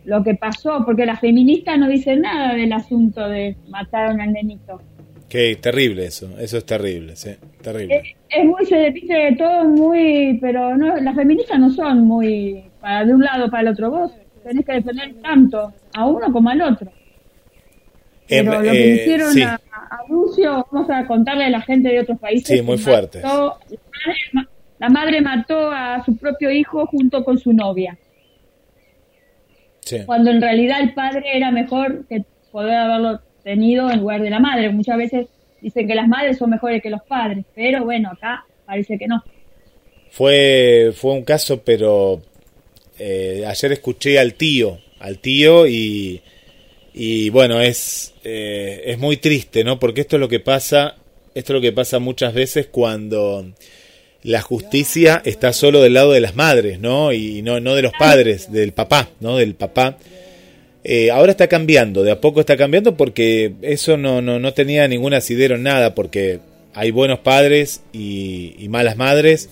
lo que pasó, porque las feministas no dicen nada del asunto de mataron al nenito. Qué terrible eso, eso es terrible, sí, terrible. Es, es muy, se viste todo muy, pero no, las feministas no son muy para de un lado para el otro. Vos tenés que defender tanto a uno como al otro. Pero Em, lo que eh, hicieron sí. a, a Lucio, vamos a contarle a la gente de otros países. Sí, muy fuerte. La madre mató a su propio hijo junto con su novia, sí. cuando en realidad el padre era mejor que poder haberlo tenido en lugar de la madre. Muchas veces dicen que las madres son mejores que los padres, pero bueno, acá parece que no. Fue, fue un caso, pero eh, ayer escuché al tío, al tío y, y bueno, es, eh, es muy triste, ¿no? Porque esto es lo que pasa, esto es lo que pasa muchas veces cuando la justicia está solo del lado de las madres, ¿no? Y no, no de los padres, del papá, ¿no? Del papá. Eh, ahora está cambiando, de a poco está cambiando porque eso no, no, no tenía ningún asidero en nada, porque hay buenos padres y, y malas madres,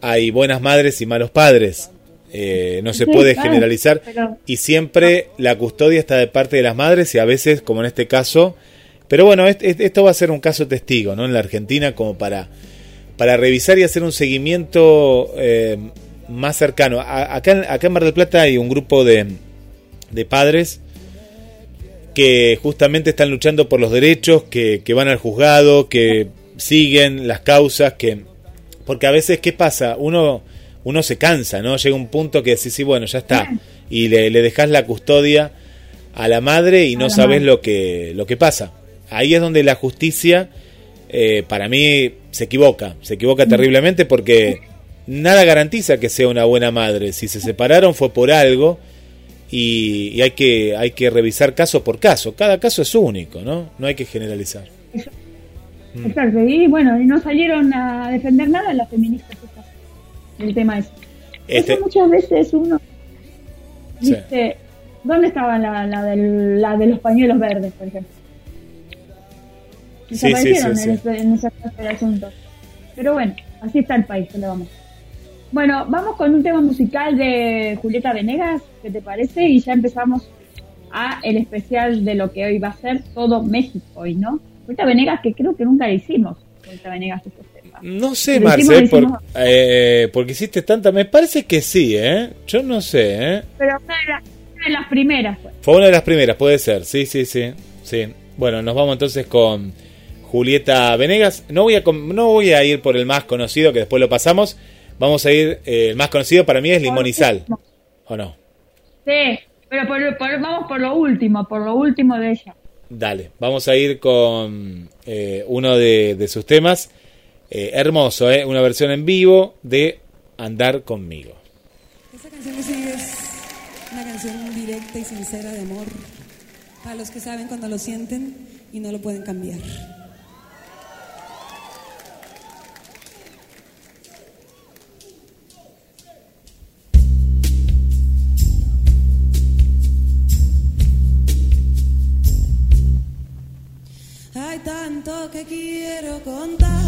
hay buenas madres y malos padres. Eh, no se puede generalizar y siempre la custodia está de parte de las madres y a veces, como en este caso, pero bueno, est- est- esto va a ser un caso testigo, ¿no? En la Argentina como para, para revisar y hacer un seguimiento eh, más cercano. A- acá, en- acá en Mar del Plata hay un grupo de, de padres que justamente están luchando por los derechos, que, que van al juzgado, que siguen las causas, que porque a veces qué pasa, uno uno se cansa, ¿no? Llega un punto que decís, sí, bueno, ya está, y le, le dejas la custodia a la madre y no sabes lo que lo que pasa. Ahí es donde la justicia eh, para mí se equivoca, se equivoca terriblemente porque nada garantiza que sea una buena madre. Si se separaron fue por algo y, y hay que hay que revisar caso por caso. Cada caso es único, ¿no? No hay que generalizar. Mm. Exacto, y bueno, y no salieron a defender nada las feministas el tema es. Este- Eso muchas veces uno Sí. dice, ¿dónde estaba la, la, del- la de los pañuelos verdes, por ejemplo? Sí, sí, Desaparecieron sí, en, sí. ese- en esa clase de asuntos. Pero bueno, así está el país, que le vamos. Bueno, vamos con un tema musical de Julieta Venegas, ¿qué te parece? Y ya empezamos a el especial de lo que hoy va a ser todo México hoy, ¿no? Julieta Venegas, que creo que nunca le hicimos. Julieta Venegas, este tema. No sé, Lo Marce, hicimos, lo por- eh, porque hiciste tanta... Me parece que sí, ¿eh? Yo no sé, ¿eh? Pero una de, las- una de las primeras fue. Fue una de las primeras, puede ser. Sí, sí, sí. sí. Bueno, nos vamos entonces con Julieta Venegas. No voy a, no voy a ir por el más conocido, que después lo pasamos. Vamos a ir... eh, el más conocido para mí es Limón y Sal. ¿O no? Sí, pero por- por- vamos por lo último, por lo último de ella. Dale, vamos a ir con eh, uno de, de sus temas. Eh, hermoso, ¿eh? Una versión en vivo de Andar conmigo. Esta canción que sigue es una canción directa y sincera de amor para los que saben cuando lo sienten y no lo pueden cambiar. Hay tanto que quiero contarte,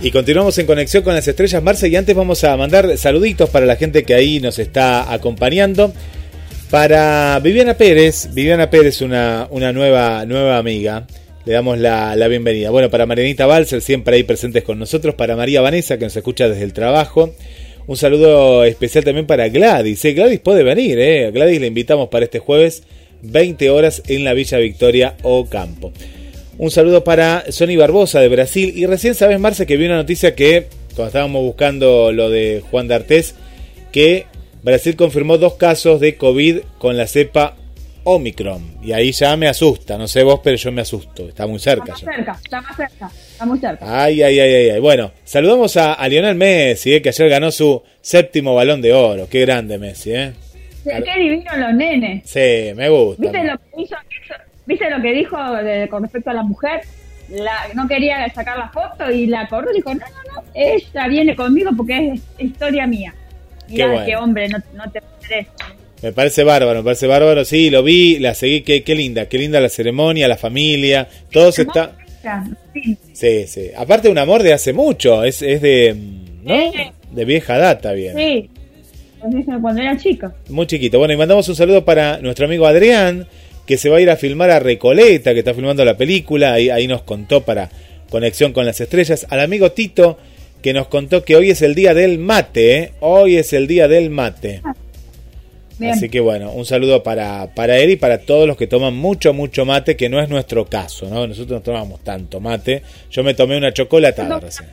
Y continuamos en conexión con las estrellas Marce y antes vamos a mandar saluditos para la gente que ahí nos está acompañando. Para Viviana Pérez, Viviana Pérez, una, una nueva, nueva amiga, le damos la, la bienvenida. Bueno, para Marianita Balser, siempre ahí presentes con nosotros. Para María Vanessa, que nos escucha desde el trabajo. Un saludo especial también para Gladys. ¿eh? Gladys puede venir, ¿eh? Gladys le invitamos para este jueves, 20 horas en la Villa Victoria Ocampo. Un saludo para Sony Barbosa de Brasil. Y recién sabes, Marce, que vi una noticia que, cuando estábamos buscando lo de Juan D'Artés, que Brasil confirmó dos casos de COVID con la cepa Omicron. Y ahí ya me asusta. No sé vos, pero yo me asusto. Está muy cerca Está más cerca, está más cerca, está muy cerca. Ay, ay, ay, ay, ay. Bueno, saludamos a, a Lionel Messi, eh, que ayer ganó su séptimo balón de oro. Qué grande Messi, ¿eh? Qué divino los nenes. Sí, me gusta. ¿Viste lo que hizo? ¿Viste lo que dijo de- con respecto a la mujer? La, no quería sacar la foto y la corrió y dijo, no, no, no, ella viene conmigo porque es historia mía. Mirá Qué bueno. qué hombre, no, no te interesa. Me parece bárbaro, me parece bárbaro. Sí, lo vi, la seguí, qué, qué linda, qué linda la ceremonia, la familia, todos está... Sí. Sí, sí. Aparte un amor de hace mucho, es, es de... ¿no? Sí. De vieja data, bien. Sí, cuando era chica. Muy chiquito. Bueno, y mandamos un saludo para nuestro amigo Adrián, que se va a ir a filmar a Recoleta, que está filmando la película. Ahí, ahí nos contó para Conexión con las Estrellas. Al amigo Tito, que nos contó que hoy es el día del mate. ¿eh? Hoy es el día del mate. Bien. Así que bueno, un saludo para, para él y para todos los que toman mucho, mucho mate, que no es nuestro caso, ¿no? Nosotros no tomamos tanto mate. Yo me tomé una chocolatada recién.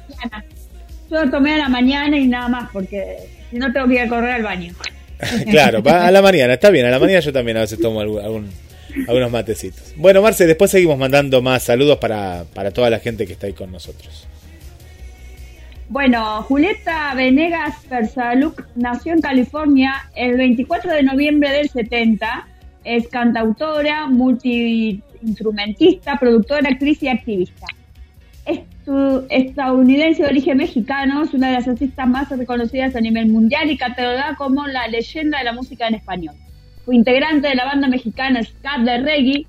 Yo lo tomé a la mañana y nada más, porque si no tengo que ir a correr al baño. claro, va a la mañana, está bien. A la mañana yo también a veces tomo algún, algún- algunos matecitos. Bueno, Marce, después seguimos mandando más saludos para, para toda la gente que está ahí con nosotros. Bueno, Julieta Venegas Persaluc nació en California el 24 de noviembre del 70. Es cantautora, multiinstrumentista, productora, actriz y activista. Estu- estadounidense de origen mexicano, es una de las artistas más reconocidas a nivel mundial y catalogada como la leyenda de la música en español. Fue integrante de la banda mexicana Scat de Reggae,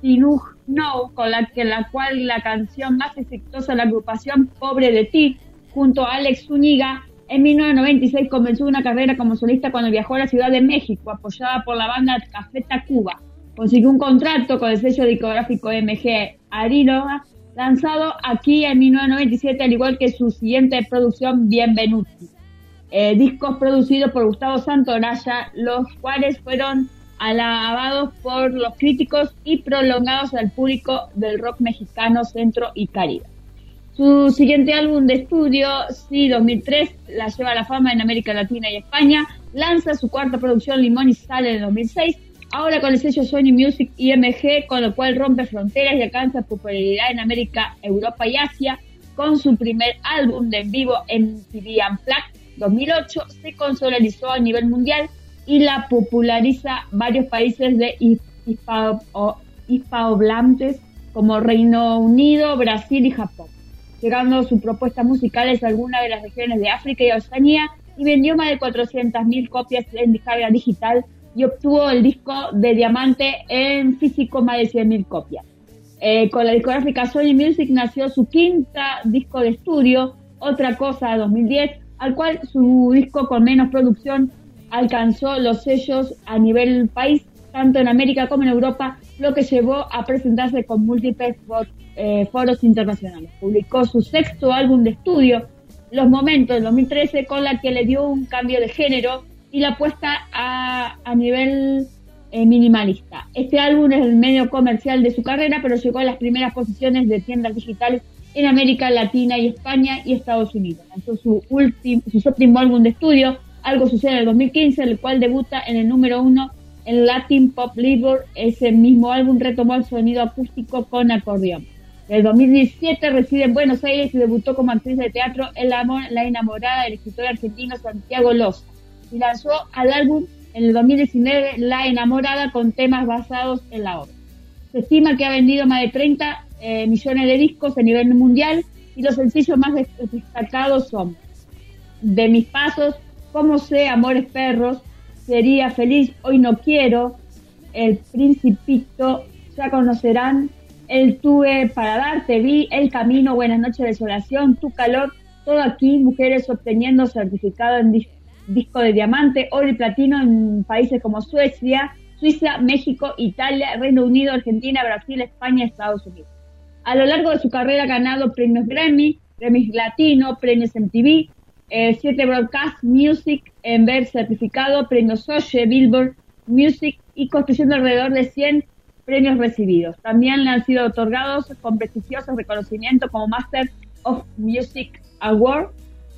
Sinug No, con la, que, la cual la canción más exitosa de la agrupación Pobre de Ti, junto a Alex Zúñiga, en 1996 comenzó una carrera como solista cuando viajó a la Ciudad de México, apoyada por la banda Café Tacuba. Consiguió un contrato con el sello discográfico MG Arinoa, lanzado aquí en 1997, al igual que su siguiente producción, Bienvenuti. Eh, discos producidos por Gustavo Santoraya, los cuales fueron alabados por los críticos y prolongados al público del rock mexicano, centro y caribe. Su siguiente álbum de estudio, Sí 2003, la lleva a la fama en América Latina y España. Lanza su cuarta producción, Limón y Sal, en el 2006. Ahora con el sello Sony Music IMG, con lo cual rompe fronteras y alcanza popularidad en América, Europa y Asia. Con su primer álbum de en vivo MTV Unplugged 2008, se consolidó a nivel mundial y la populariza varios países de o hispanohablantes como Reino Unido, Brasil y Japón llegando sus propuestas musicales a algunas de las regiones de África y Oceanía y vendió más de 400.000 copias en descarga digital y obtuvo el disco de diamante en físico más de 100.000 copias. Eh, con la discográfica Sony Music nació su quinta disco de estudio, Otra Cosa 2010, al cual su disco con menos producción alcanzó los sellos a nivel país, tanto en América como en Europa, lo que llevó a presentarse con múltiples eh, foros internacionales. Publicó su sexto álbum de estudio, Los Momentos, en 2013, con la que le dio un cambio de género y la apuesta a, a nivel eh, minimalista. Este álbum es el medio comercial de su carrera, pero llegó a las primeras posiciones de tiendas digitales en América Latina y España y Estados Unidos. Lanzó su, último, su séptimo álbum de estudio, Algo sucede en el 2015, el cual debuta en el número uno en Latin Pop Billboard. Ese mismo álbum retomó el sonido acústico con acordeón. En el 2017 reside en Buenos Aires y debutó como actriz de teatro en La, La enamorada del escritor argentino Santiago Loza. Y lanzó al álbum en el 2019 La enamorada con temas basados en la obra. Se estima que ha vendido más de 30 eh, millones de discos a nivel mundial y los sencillos más des- destacados son De mis pasos, Cómo sé, Amores Perros, Sería feliz, Hoy no quiero, El Principito, Ya conocerán, El Tuve para darte, Vi, El Camino, Buenas noches, Desolación, Tu calor, todo aquí, mujeres obteniendo certificado en dis- disco de diamante, oro y platino en países como Suecia, Suiza, México, Italia, Reino Unido, Argentina, Brasil, España, Estados Unidos. A lo largo de su carrera ha ganado premios Grammy, premios Latino, premios MTV, eh, siete Broadcast Music en certificado, premios Soche, Billboard Music y construyendo alrededor de 100 premios recibidos. También le han sido otorgados con prestigiosos reconocimientos como Master of Music Award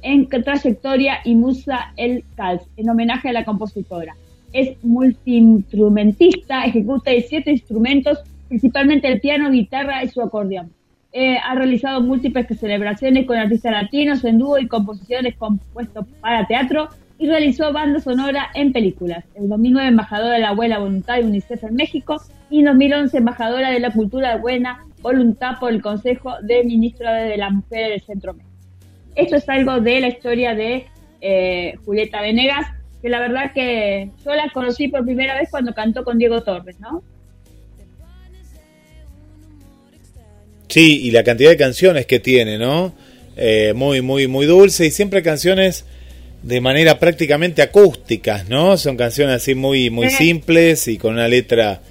en trayectoria y Musa El Cals, en homenaje a la compositora. Es multiinstrumentista, ejecuta 17 instrumentos, principalmente el piano, guitarra y su acordeón. Eh, ha realizado múltiples celebraciones con artistas latinos en dúo y composiciones compuestos para teatro y realizó banda sonora en películas. En 2009 embajadora de la Buena Voluntad de UNICEF en México y en 2011 embajadora de la Cultura de Buena Voluntad por el Consejo de Ministros de la Mujer del Centro México. Esto es algo de la historia de eh, Julieta Venegas, que la verdad que yo la conocí por primera vez cuando cantó con Diego Torres, ¿no? Sí, y la cantidad de canciones que tiene, ¿no? Eh, muy, muy, muy dulce y siempre canciones de manera prácticamente acústicas, ¿no? Son canciones así muy, muy Sí. simples y con una letra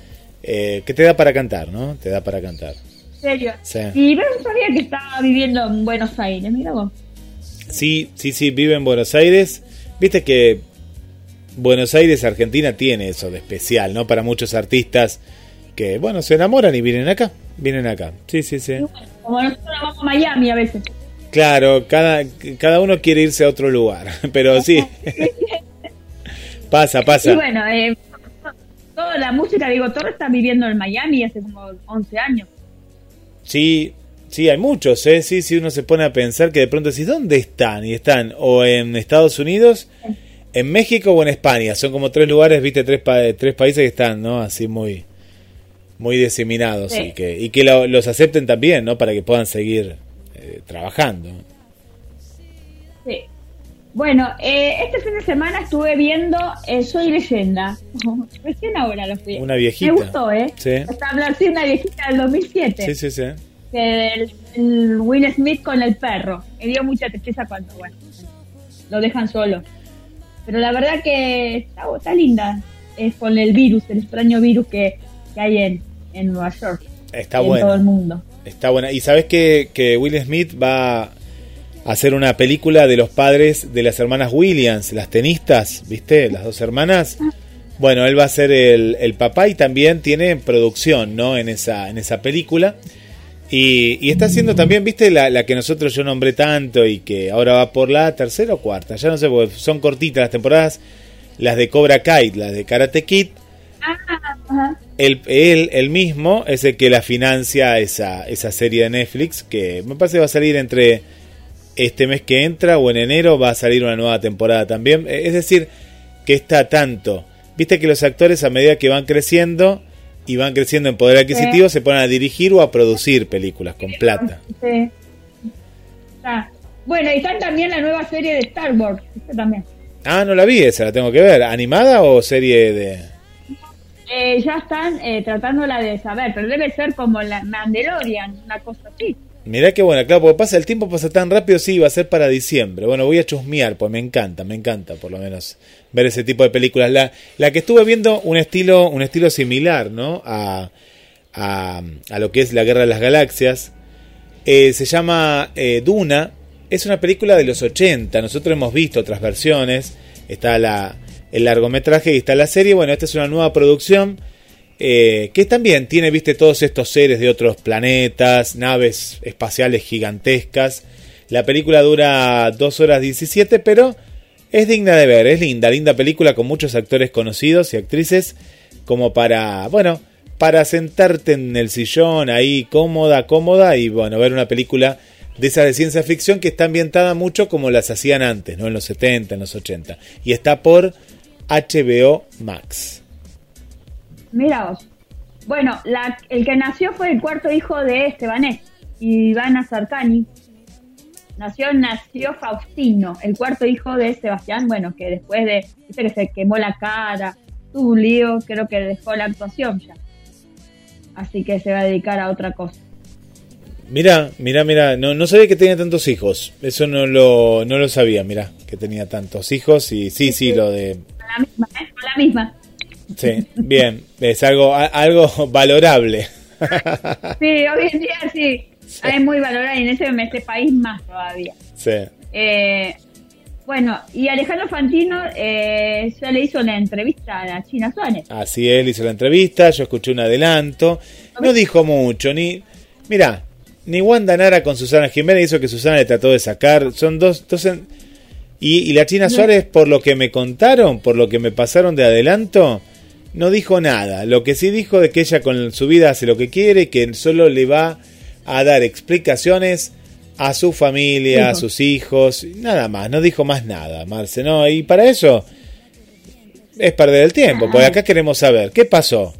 eh, que te da para cantar, ¿no? Te da para cantar. En serio. Sí. Y no sabía que estaba viviendo en Buenos Aires, mira vos. Sí, sí, sí, vive en Buenos Aires. Viste que Buenos Aires, Argentina, tiene eso de especial, ¿no? Para muchos artistas que, bueno, se enamoran y vienen acá. Vienen acá. Sí, sí, sí. Como nosotros vamos a Miami a veces. Claro, cada, cada uno quiere irse a otro lugar, pero sí. pasa, pasa. Y bueno, eh, toda la música, digo, Torres está viviendo en Miami hace como 11 años. Sí, sí, hay muchos, ¿eh? Sí, sí, uno se pone a pensar que de pronto decís, ¿dónde están? Y están o en Estados Unidos, en México o en España. Son como tres lugares, viste, tres, pa- tres países que están, ¿no? Así muy muy diseminados Sí. y que, y que lo- los acepten también, ¿no? Para que puedan seguir eh, trabajando. Sí. Bueno, eh, este fin de semana estuve viendo eh, Soy Leyenda. Recién ahora lo fui. Una viejita. Me gustó, ¿eh? Sí. Está hablando sí, una viejita del 2007. Sí, sí, sí. el Will Smith con el perro. Me dio mucha tristeza cuando, bueno, lo dejan solo. Pero la verdad que está, está linda. Es con el virus, el extraño virus que, que hay en, en Nueva York. Está y en todo el buena. mundo. Está buena. ¿Y sabes que, que Will Smith va a hacer una película de los padres de las hermanas Williams, las tenistas, ¿viste? Las dos hermanas. Bueno, él va a ser el, el papá y también tiene producción, ¿no? En esa, en esa película. Y, y está haciendo también, ¿viste? La, la que nosotros yo nombré tanto y que ahora va por la tercera o cuarta. Ya no sé, porque son cortitas las temporadas. Las de Cobra Kai, las de Karate Kid. Ah. Él, él, él mismo es el que la financia esa, esa serie de Netflix que me parece que va a salir entre este mes que entra o en enero va a salir una nueva temporada también. Eh, Es decir, que está tanto. Viste que los actores a medida que van creciendo y van creciendo en poder adquisitivo se ponen a dirigir o a producir películas con plata. Sí. Está. Bueno, y está también la nueva serie de Star Wars. También. Ah, no la vi esa, la tengo que ver. ¿Animada o serie de...? Eh, ya están eh, tratándola de saber, pero debe ser como la Mandalorian, una cosa así. Mirá qué buena, claro, porque pasa el tiempo pasa tan rápido, sí, va a ser para diciembre. Bueno, voy a chusmear, pues me encanta, me encanta por lo menos ver ese tipo de películas. La, la que estuve viendo, un estilo, un estilo similar, ¿no? A, a, lo que es la Guerra de las Galaxias. Eh, se llama eh, Duna. Es una película de los 80. Nosotros hemos visto otras versiones. Está la, el largometraje y está la serie. Bueno, esta es una nueva producción. eh, que también tiene, viste, todos estos seres de otros planetas, naves espaciales gigantescas. La película dura 2 horas 17, pero es digna de ver, es linda, linda película con muchos actores conocidos y actrices, como para, bueno, para sentarte en el sillón ahí cómoda, cómoda y bueno, ver una película de esas de ciencia ficción que está ambientada mucho como las hacían antes, ¿no? En los 70, en los 80. Y está por HBO Max. Mira vos. Bueno, la, el que nació fue el cuarto hijo de Estebanés, Ivana Sarcani. Nació, nació Faustino, el cuarto hijo de Sebastián, bueno, que después de, dice que se quemó la cara, tuvo un lío, creo que dejó la actuación ya. Así que se va a dedicar a otra cosa. Mira, mira, mira, no, no sabía que tenía tantos hijos. Eso no lo, no lo sabía, mira, que tenía tantos hijos y sí, sí, lo de... La misma, ¿eh? Con la misma. Sí, bien, es algo, a- algo valorable. Sí, hoy en día sí, es muy valorada y en ese, en ese país más todavía. Sí. Eh, bueno, y Alejandro Fantino eh, ya le hizo la entrevista a la China Suárez. Así él hizo la entrevista, yo escuché un adelanto, no dijo mucho, ni, mira, ni Wanda Nara con Susana Jiménez hizo que Susana le trató de sacar, son dos, dos en- y, y la China Suárez, por lo que me contaron, por lo que me pasaron de adelanto, no dijo nada, lo que sí dijo es que ella con su vida hace lo que quiere, que solo le va a dar explicaciones a su familia, a sus hijos, nada más, no dijo más nada, Marce, no, y para eso es perder el tiempo, porque acá queremos saber qué pasó,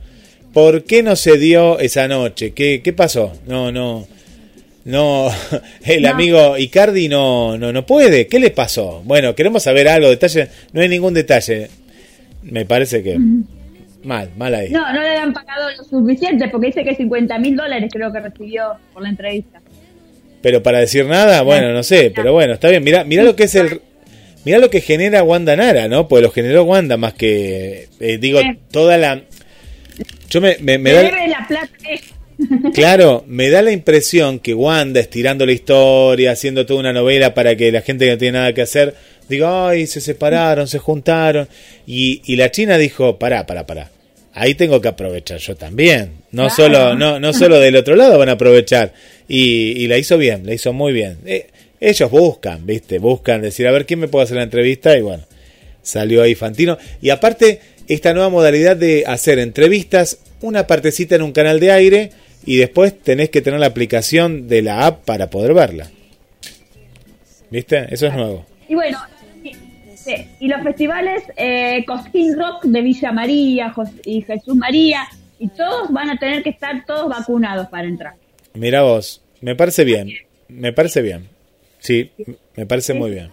por qué no se dio esa noche, qué, qué pasó, no, no, no, el No. amigo Icardi no, no, no puede, ¿qué le pasó? Bueno, queremos saber algo, detalle, no hay ningún detalle, me parece que mal, mal ahí. No, no le han pagado lo suficiente porque dice que 50 mil dólares creo que recibió por la entrevista. Pero para decir nada, bueno, no sé, pero bueno, está bien. Mira, mira lo que es el mira lo que genera Wanda Nara, ¿no? Pues lo generó Wanda más que eh, digo toda la Yo me, me, me da la plata. Claro, me da la impresión que Wanda estirando la historia, haciendo toda una novela para que la gente que no tiene nada que hacer diga, "Ay, se separaron, se juntaron." Y y la China dijo, "Pará, pará, pará. Ahí tengo que aprovechar yo también. No Claro. solo no no solo del otro lado van a aprovechar." Y, y la hizo bien, la hizo muy bien. Eh, ellos buscan, ¿viste? Buscan decir, a ver quién me puede hacer la entrevista y bueno, salió ahí Fantino. Y aparte, esta nueva modalidad de hacer entrevistas, una partecita en un canal de aire y después tenés que tener la aplicación de la app para poder verla. ¿Viste? Eso es nuevo. Y bueno, y, sí, y los festivales eh, Cosquín Rock de Villa María y Jesús María, y todos van a tener que estar todos vacunados para entrar. Mira vos, me parece bien, me parece bien. Sí, me parece muy bien.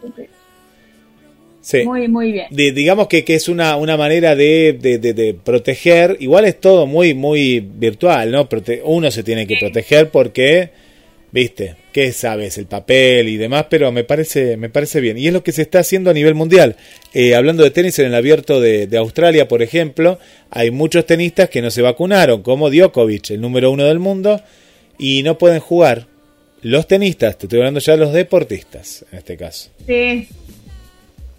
Sí. Muy, muy bien. Di- digamos que, que es una, una manera de, de- de- de proteger. Igual es todo muy, muy virtual, ¿no? Prote- uno se tiene que proteger porque, viste, qué sabes, el papel y demás, pero me parece, me parece bien. Y es lo que se está haciendo a nivel mundial. Eh, hablando de tenis en el abierto de, de Australia, por ejemplo, hay muchos tenistas que no se vacunaron, como Djokovic, el número uno del mundo, y no pueden jugar. Los tenistas, te estoy hablando ya de los deportistas, en este caso. Sí.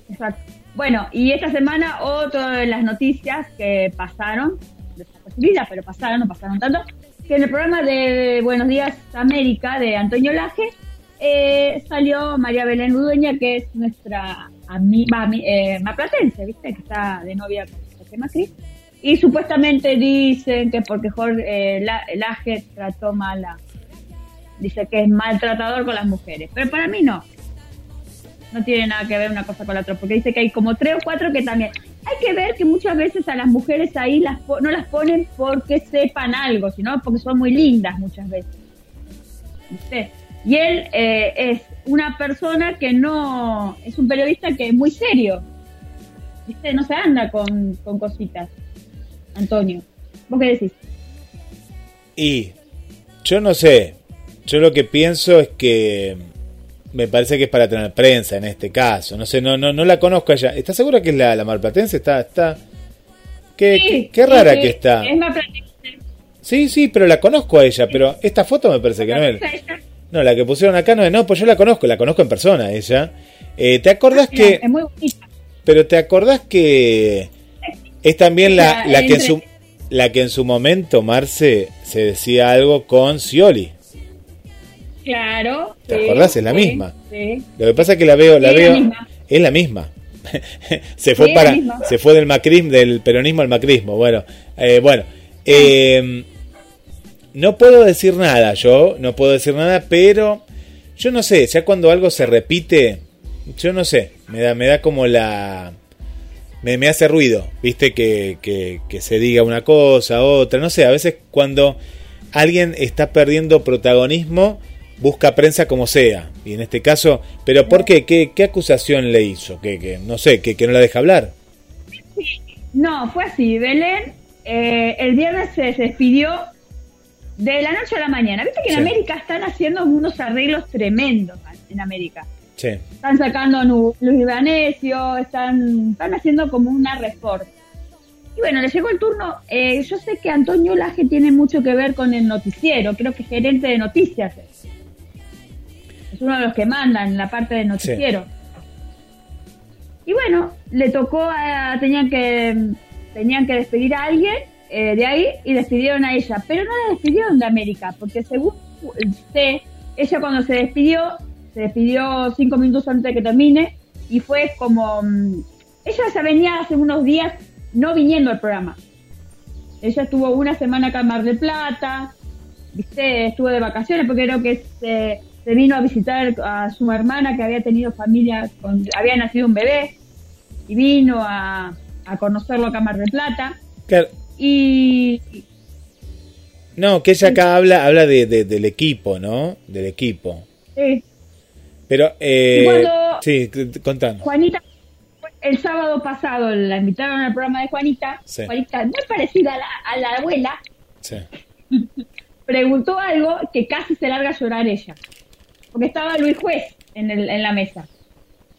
Exacto. Bueno, y esta semana otra de las noticias que pasaron, desapercibidas, pero pasaron, no pasaron tanto, que en el programa de Buenos Días América de Antonio Laje eh, salió María Belén Udueña, que es nuestra amiga eh, maplatense, ¿viste? Que está de novia con José Macri. Y supuestamente dicen que porque Jorge eh, La- Laje trató mal a... Dice que es maltratador con las mujeres. Pero para mí no no tiene nada que ver una cosa con la otra, porque dice que hay como tres o cuatro que también. Hay que ver que muchas veces a las mujeres ahí las no las ponen porque sepan algo, sino porque son muy lindas muchas veces. ¿Viste? Y él eh, es una persona que no, es un periodista que es muy serio. ¿Viste? No se anda con, con cositas. Antonio, ¿vos qué decís? Y yo no sé, yo lo que pienso es que me parece que es para tener prensa en este caso. No sé, no no no la conozco a ella. ¿Estás segura que es la, la marplatense? Está está qué, Sí, qué, qué rara sí, que está. Es. Sí, sí, pero la conozco a ella, pero esta foto me parece que no es. No, la que pusieron acá no es, no, pues yo la conozco, la conozco en persona ella. Eh, ¿te acordás Mira, que Es muy bonita. pero te acordás que es también la, la que en su la que en su momento Marce se decía algo con Scioli. Claro. ¿Te sí, acordás? Es la sí, misma. Sí. Lo que pasa es que la veo, la veo, es la misma. se fue para, se fue del macrismo, del peronismo al macrismo. Bueno, eh, bueno, eh, no puedo decir nada, yo no puedo decir nada, pero yo no sé, ya cuando algo se repite, yo no sé, me da, me da como la, me, me hace ruido, viste que, que, que se diga una cosa, otra, no sé, a veces cuando alguien está perdiendo protagonismo, busca prensa como sea. Y en este caso, ¿pero por qué? ¿Qué, qué acusación le hizo? ¿Que, que no sé, que, que no la deja hablar? No, fue así. Belén eh, el viernes se despidió de la noche a la mañana. Viste que en Sí. América están haciendo unos arreglos tremendos en América. Sí, Están sacando a Luis Vanesio, están, están haciendo como una reforma. Y bueno, le llegó el turno. eh, yo sé que Antonio Laje tiene mucho que ver con el noticiero, creo que es gerente de noticias. Es. Uno de los que mandan en la parte de noticiero. Y bueno, le tocó a, tenían que tenían que despedir a alguien eh, de ahí y despidieron a ella, pero no la despidieron de América, porque según sé, ella cuando se despidió, se despidió cinco minutos antes de que termine y fue como mm, ella ya venía hace unos días no viniendo al programa. Ella estuvo una semana acá en Mar del Plata, viste, estuvo de vacaciones porque creo que se, se vino a visitar a su hermana que había tenido familia, con, había nacido un bebé y vino a, a conocerlo en Mar del Plata. claro. Y No, que ella acá habla, habla de, de- del equipo, ¿no? Del equipo. eh, Pero, eh, cuando- sí, c- c- contanos. Juanita, el sábado pasado la invitaron al programa de Juanita, Sí. Juanita, muy parecida a la, a la abuela, Sí. preguntó algo que casi se larga a llorar ella. Porque estaba Luis Juez en, el, en la mesa.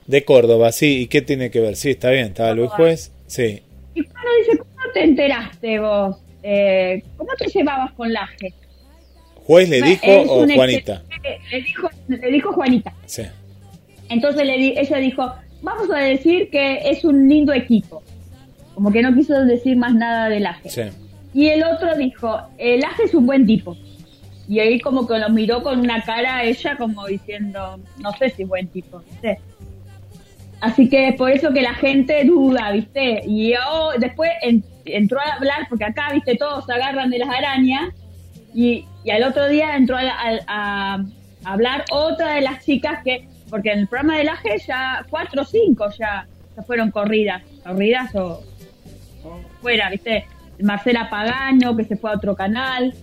De Córdoba, sí, ¿y qué tiene que ver? Sí, está bien, estaba Luis Juez, sí. Y cuando dice, ¿cómo te enteraste vos? Eh, ¿Cómo te llevabas con Laje? ¿Juez le dijo Es o Juanita? excelente- Le dijo, le dijo Juanita. Sí, Entonces le di- ella dijo, vamos a decir que es un lindo equipo. Como que no quiso decir más nada de Laje. sí. Y el otro dijo, el Laje es un buen tipo. Y ahí como que lo miró con una cara ella como diciendo, no sé si es buen tipo, ¿viste? Así que por eso que la gente duda, ¿viste? Y yo después en- entró a hablar, porque acá, ¿viste? Todos se agarran de las arañas. Y, y al otro día entró a, a- a hablar otra de las chicas que, porque en el programa de la G ya cuatro o cinco ya, ya fueron corridas, corridas o, o fuera, ¿viste? Marcela Pagano, que se fue a otro canal,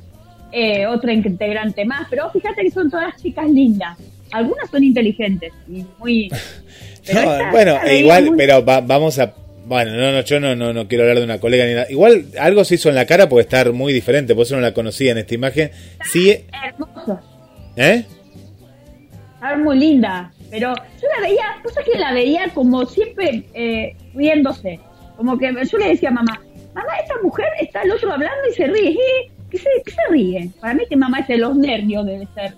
eh, otra integrante más, pero fíjate que son todas chicas lindas. Algunas son inteligentes y muy... Pero No, esta- bueno, esta igual, muy- pero va- vamos a. Bueno, no, no, yo no, no, no quiero hablar de una colega ni nada. Igual algo se hizo en la cara porque está muy diferente, por eso no la conocía en esta imagen. Sí, Hermoso. ¿eh? Estaba muy linda. Pero yo la veía, cosa que la veía como siempre eh, riéndose. Como que yo le decía a mamá, mamá, esta mujer está el otro hablando y se ríe. ¿eh? ¿Qué se, qué se ríe? Para mí que mamá es de los nervios debe ser.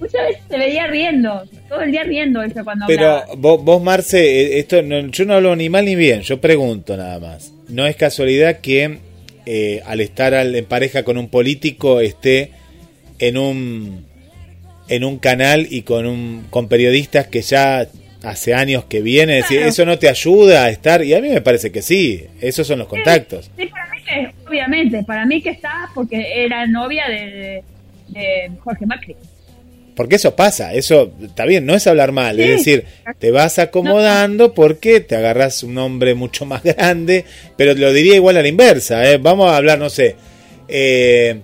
Muchas veces se veía riendo, todo el día riendo ella cuando Pero hablaba. vos, vos Marce, eh, esto no- yo no hablo ni mal ni bien, yo pregunto nada más. No es casualidad que eh, al estar al- en pareja con un político esté en un en un canal y con un con periodistas que ya hace años que decir, Claro. eso no te ayuda a estar y a mí me parece que sí, esos son los contactos. Sí, para mí que, obviamente, para mí que está porque era novia de, de- Jorge Macri. Porque eso pasa, eso está bien, no es hablar mal, es decir, te vas acomodando porque te agarras un hombre mucho más grande, pero lo diría igual a la inversa, ¿eh? vamos a hablar, no sé, eh,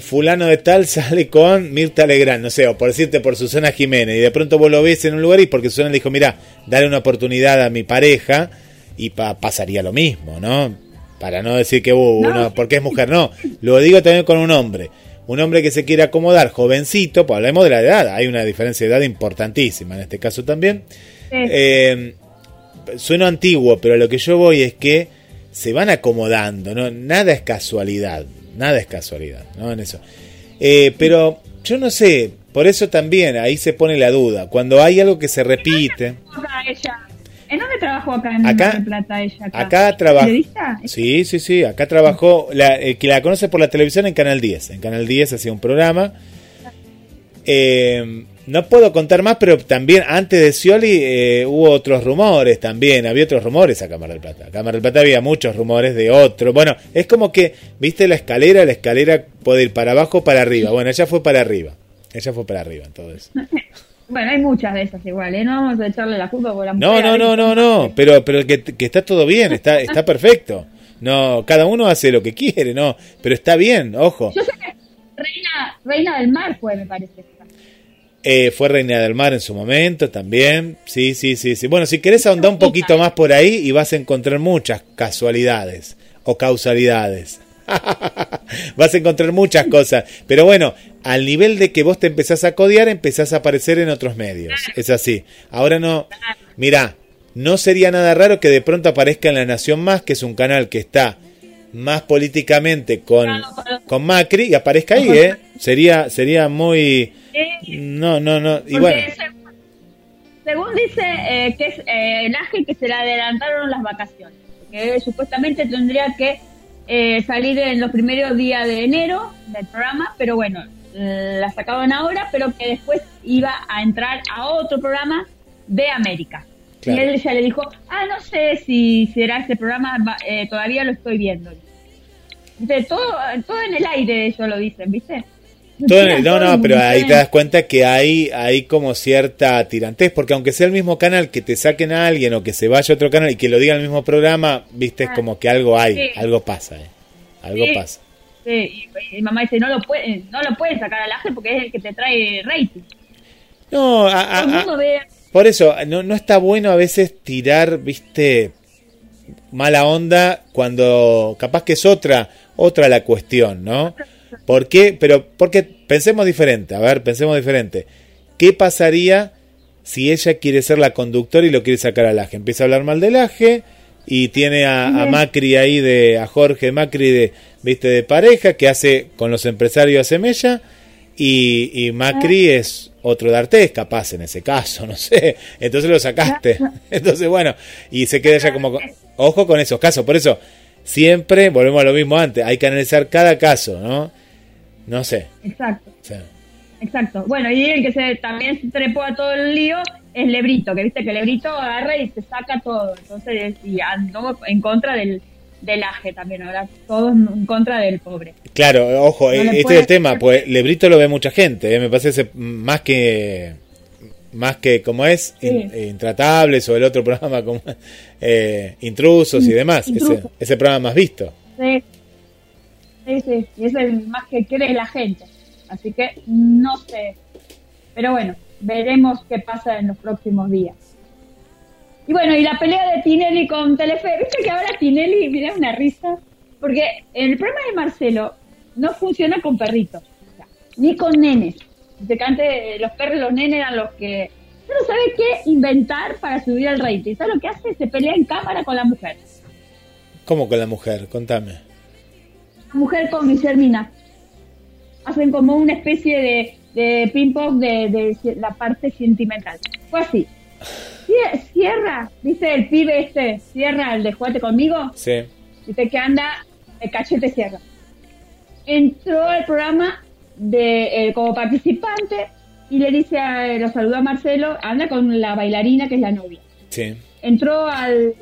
fulano de tal sale con Mirta Legrand, no sé, o por decirte por Susana Jiménez, y de pronto vos lo ves en un lugar y porque Susana le dijo, mira, dale una oportunidad a mi pareja, y pa- pasaría lo mismo, ¿no? Para no decir que, uh, No, uno, porque es mujer, no, lo digo también con un hombre. Un hombre que se quiere acomodar, jovencito, pues hablemos de la edad, hay una diferencia de edad importantísima en este caso también. Sí. Eh, sueno antiguo, pero lo que yo voy es que se van acomodando, ¿no? Nada es casualidad, nada es casualidad, ¿no? En eso. Eh, pero yo no sé, por eso también ahí se pone la duda. Cuando hay algo que se repite. ¿En dónde trabajó acá en Acá- Mar del Plata ella? Acá, acá. ¿Periodista? Sí, sí, sí, acá trabajó, la, el que la conoce por la televisión en Canal 10. En Canal 10 hacía un programa. Eh, no puedo contar más, pero también antes de Scioli eh, hubo otros rumores también. Había otros rumores acá en Mar del Plata. Mar del Plata había muchos rumores de otro. Bueno, es como que, viste la escalera, la escalera puede ir para abajo o para arriba. Bueno, ella fue para arriba. Ella fue para arriba en todo eso. Bueno, hay muchas de esas igual, ¿eh? No vamos a echarle la culpa por la No, no, no, no, no, pero, pero que, que está todo bien, está, está perfecto. No, cada uno hace lo que quiere, no, pero está bien, ojo. Yo sé que Reina, Reina del Mar fue, me parece. Eh, fue Reina del Mar en su momento también, sí, sí, sí, sí. Bueno, si querés ahondar un poquito más por ahí y vas a encontrar muchas casualidades o causalidades. vas a encontrar muchas cosas, pero bueno, al nivel de que vos te empezás a codear, empezás a aparecer en otros medios. Es así. Ahora no, mira, no sería nada raro que de pronto aparezca en La Nación Más, que es un canal que está más políticamente con, con Macri y aparezca ahí, ¿eh? Sería, sería muy... No, no, no. Y Porque bueno, según, según dice eh, que es eh, el ángel que se le adelantaron las vacaciones, que supuestamente tendría que eh, salir en los primeros días de enero del programa, pero bueno, eh, la sacaban ahora, pero que después iba a entrar a otro programa de América. Claro. Y él ya le dijo, ah, no sé si será este programa, eh, todavía lo estoy viendo. Viste, todo, todo en el aire ellos lo dicen, ¿viste? Todo en el- no, no, pero ahí te das cuenta que hay, hay como cierta tirantez, porque aunque sea el mismo canal, que te saquen a alguien o que se vaya a otro canal y que lo diga en el mismo programa, viste, es como que algo hay, Sí. algo pasa, ¿eh? Algo Sí. pasa. Sí, y, y mamá dice, no lo puede, no lo pueden sacar al ángel porque es el que te trae rating. No, a- a- ve, por eso, no, no está bueno a veces tirar, viste, mala onda cuando capaz que es otra, otra la cuestión, ¿no? ¿Por qué? Pero porque pensemos diferente, a ver, pensemos diferente. ¿Qué pasaría si ella quiere ser la conductora y lo quiere sacar al Aje? Empieza a hablar mal del Aje y tiene a, a Macri ahí de, a Jorge Macri de, viste, de pareja que hace con los empresarios hace mella y, y Macri es otro de Artés, capaz en ese caso, no sé. Entonces lo sacaste. Entonces, bueno, y se queda ya como... Ojo con esos casos. Por eso, siempre, volvemos a lo mismo antes, hay que analizar cada caso, ¿no? No sé. exacto, exacto. Bueno, y el que se también se trepó a todo el lío es Lebrito, que viste que Lebrito agarra y se saca todo. Entonces, y andó en contra del, del aje también, ahora todos en contra del pobre. Claro, ojo, No eh, este es el tema, pues Lebrito lo ve mucha gente, eh, me parece más que más que como es in- Sí. intratables o el otro programa como eh, intrusos y demás, ese, ese programa más visto. Sí, sí, y es el más que quiere la gente. Así que no sé. Pero bueno, veremos qué pasa en los próximos días. Y bueno, y la pelea de Tinelli con Telefe, viste que ahora Tinelli, mira una risa, porque el problema de Marcelo no funciona con perritos, o sea, ni con nenes. Dice que antes los perros los nenes eran los que no sabe qué inventar para subir el rating. ¿Sabes lo que hace? Se pelea en cámara con la mujer. ¿Cómo con la mujer? Contame. Mujer con Guillermina. Hacen como una especie de, de ping-pong de, de la parte sentimental. Fue así. Cie- Cierra, dice el pibe este, cierra el de jugate conmigo. Sí. Dice que anda, el cachete cierra. Entró al programa de eh, como participante y le dice, a, lo saludó a Marcelo, anda con la bailarina que es la novia. Sí. Entró al...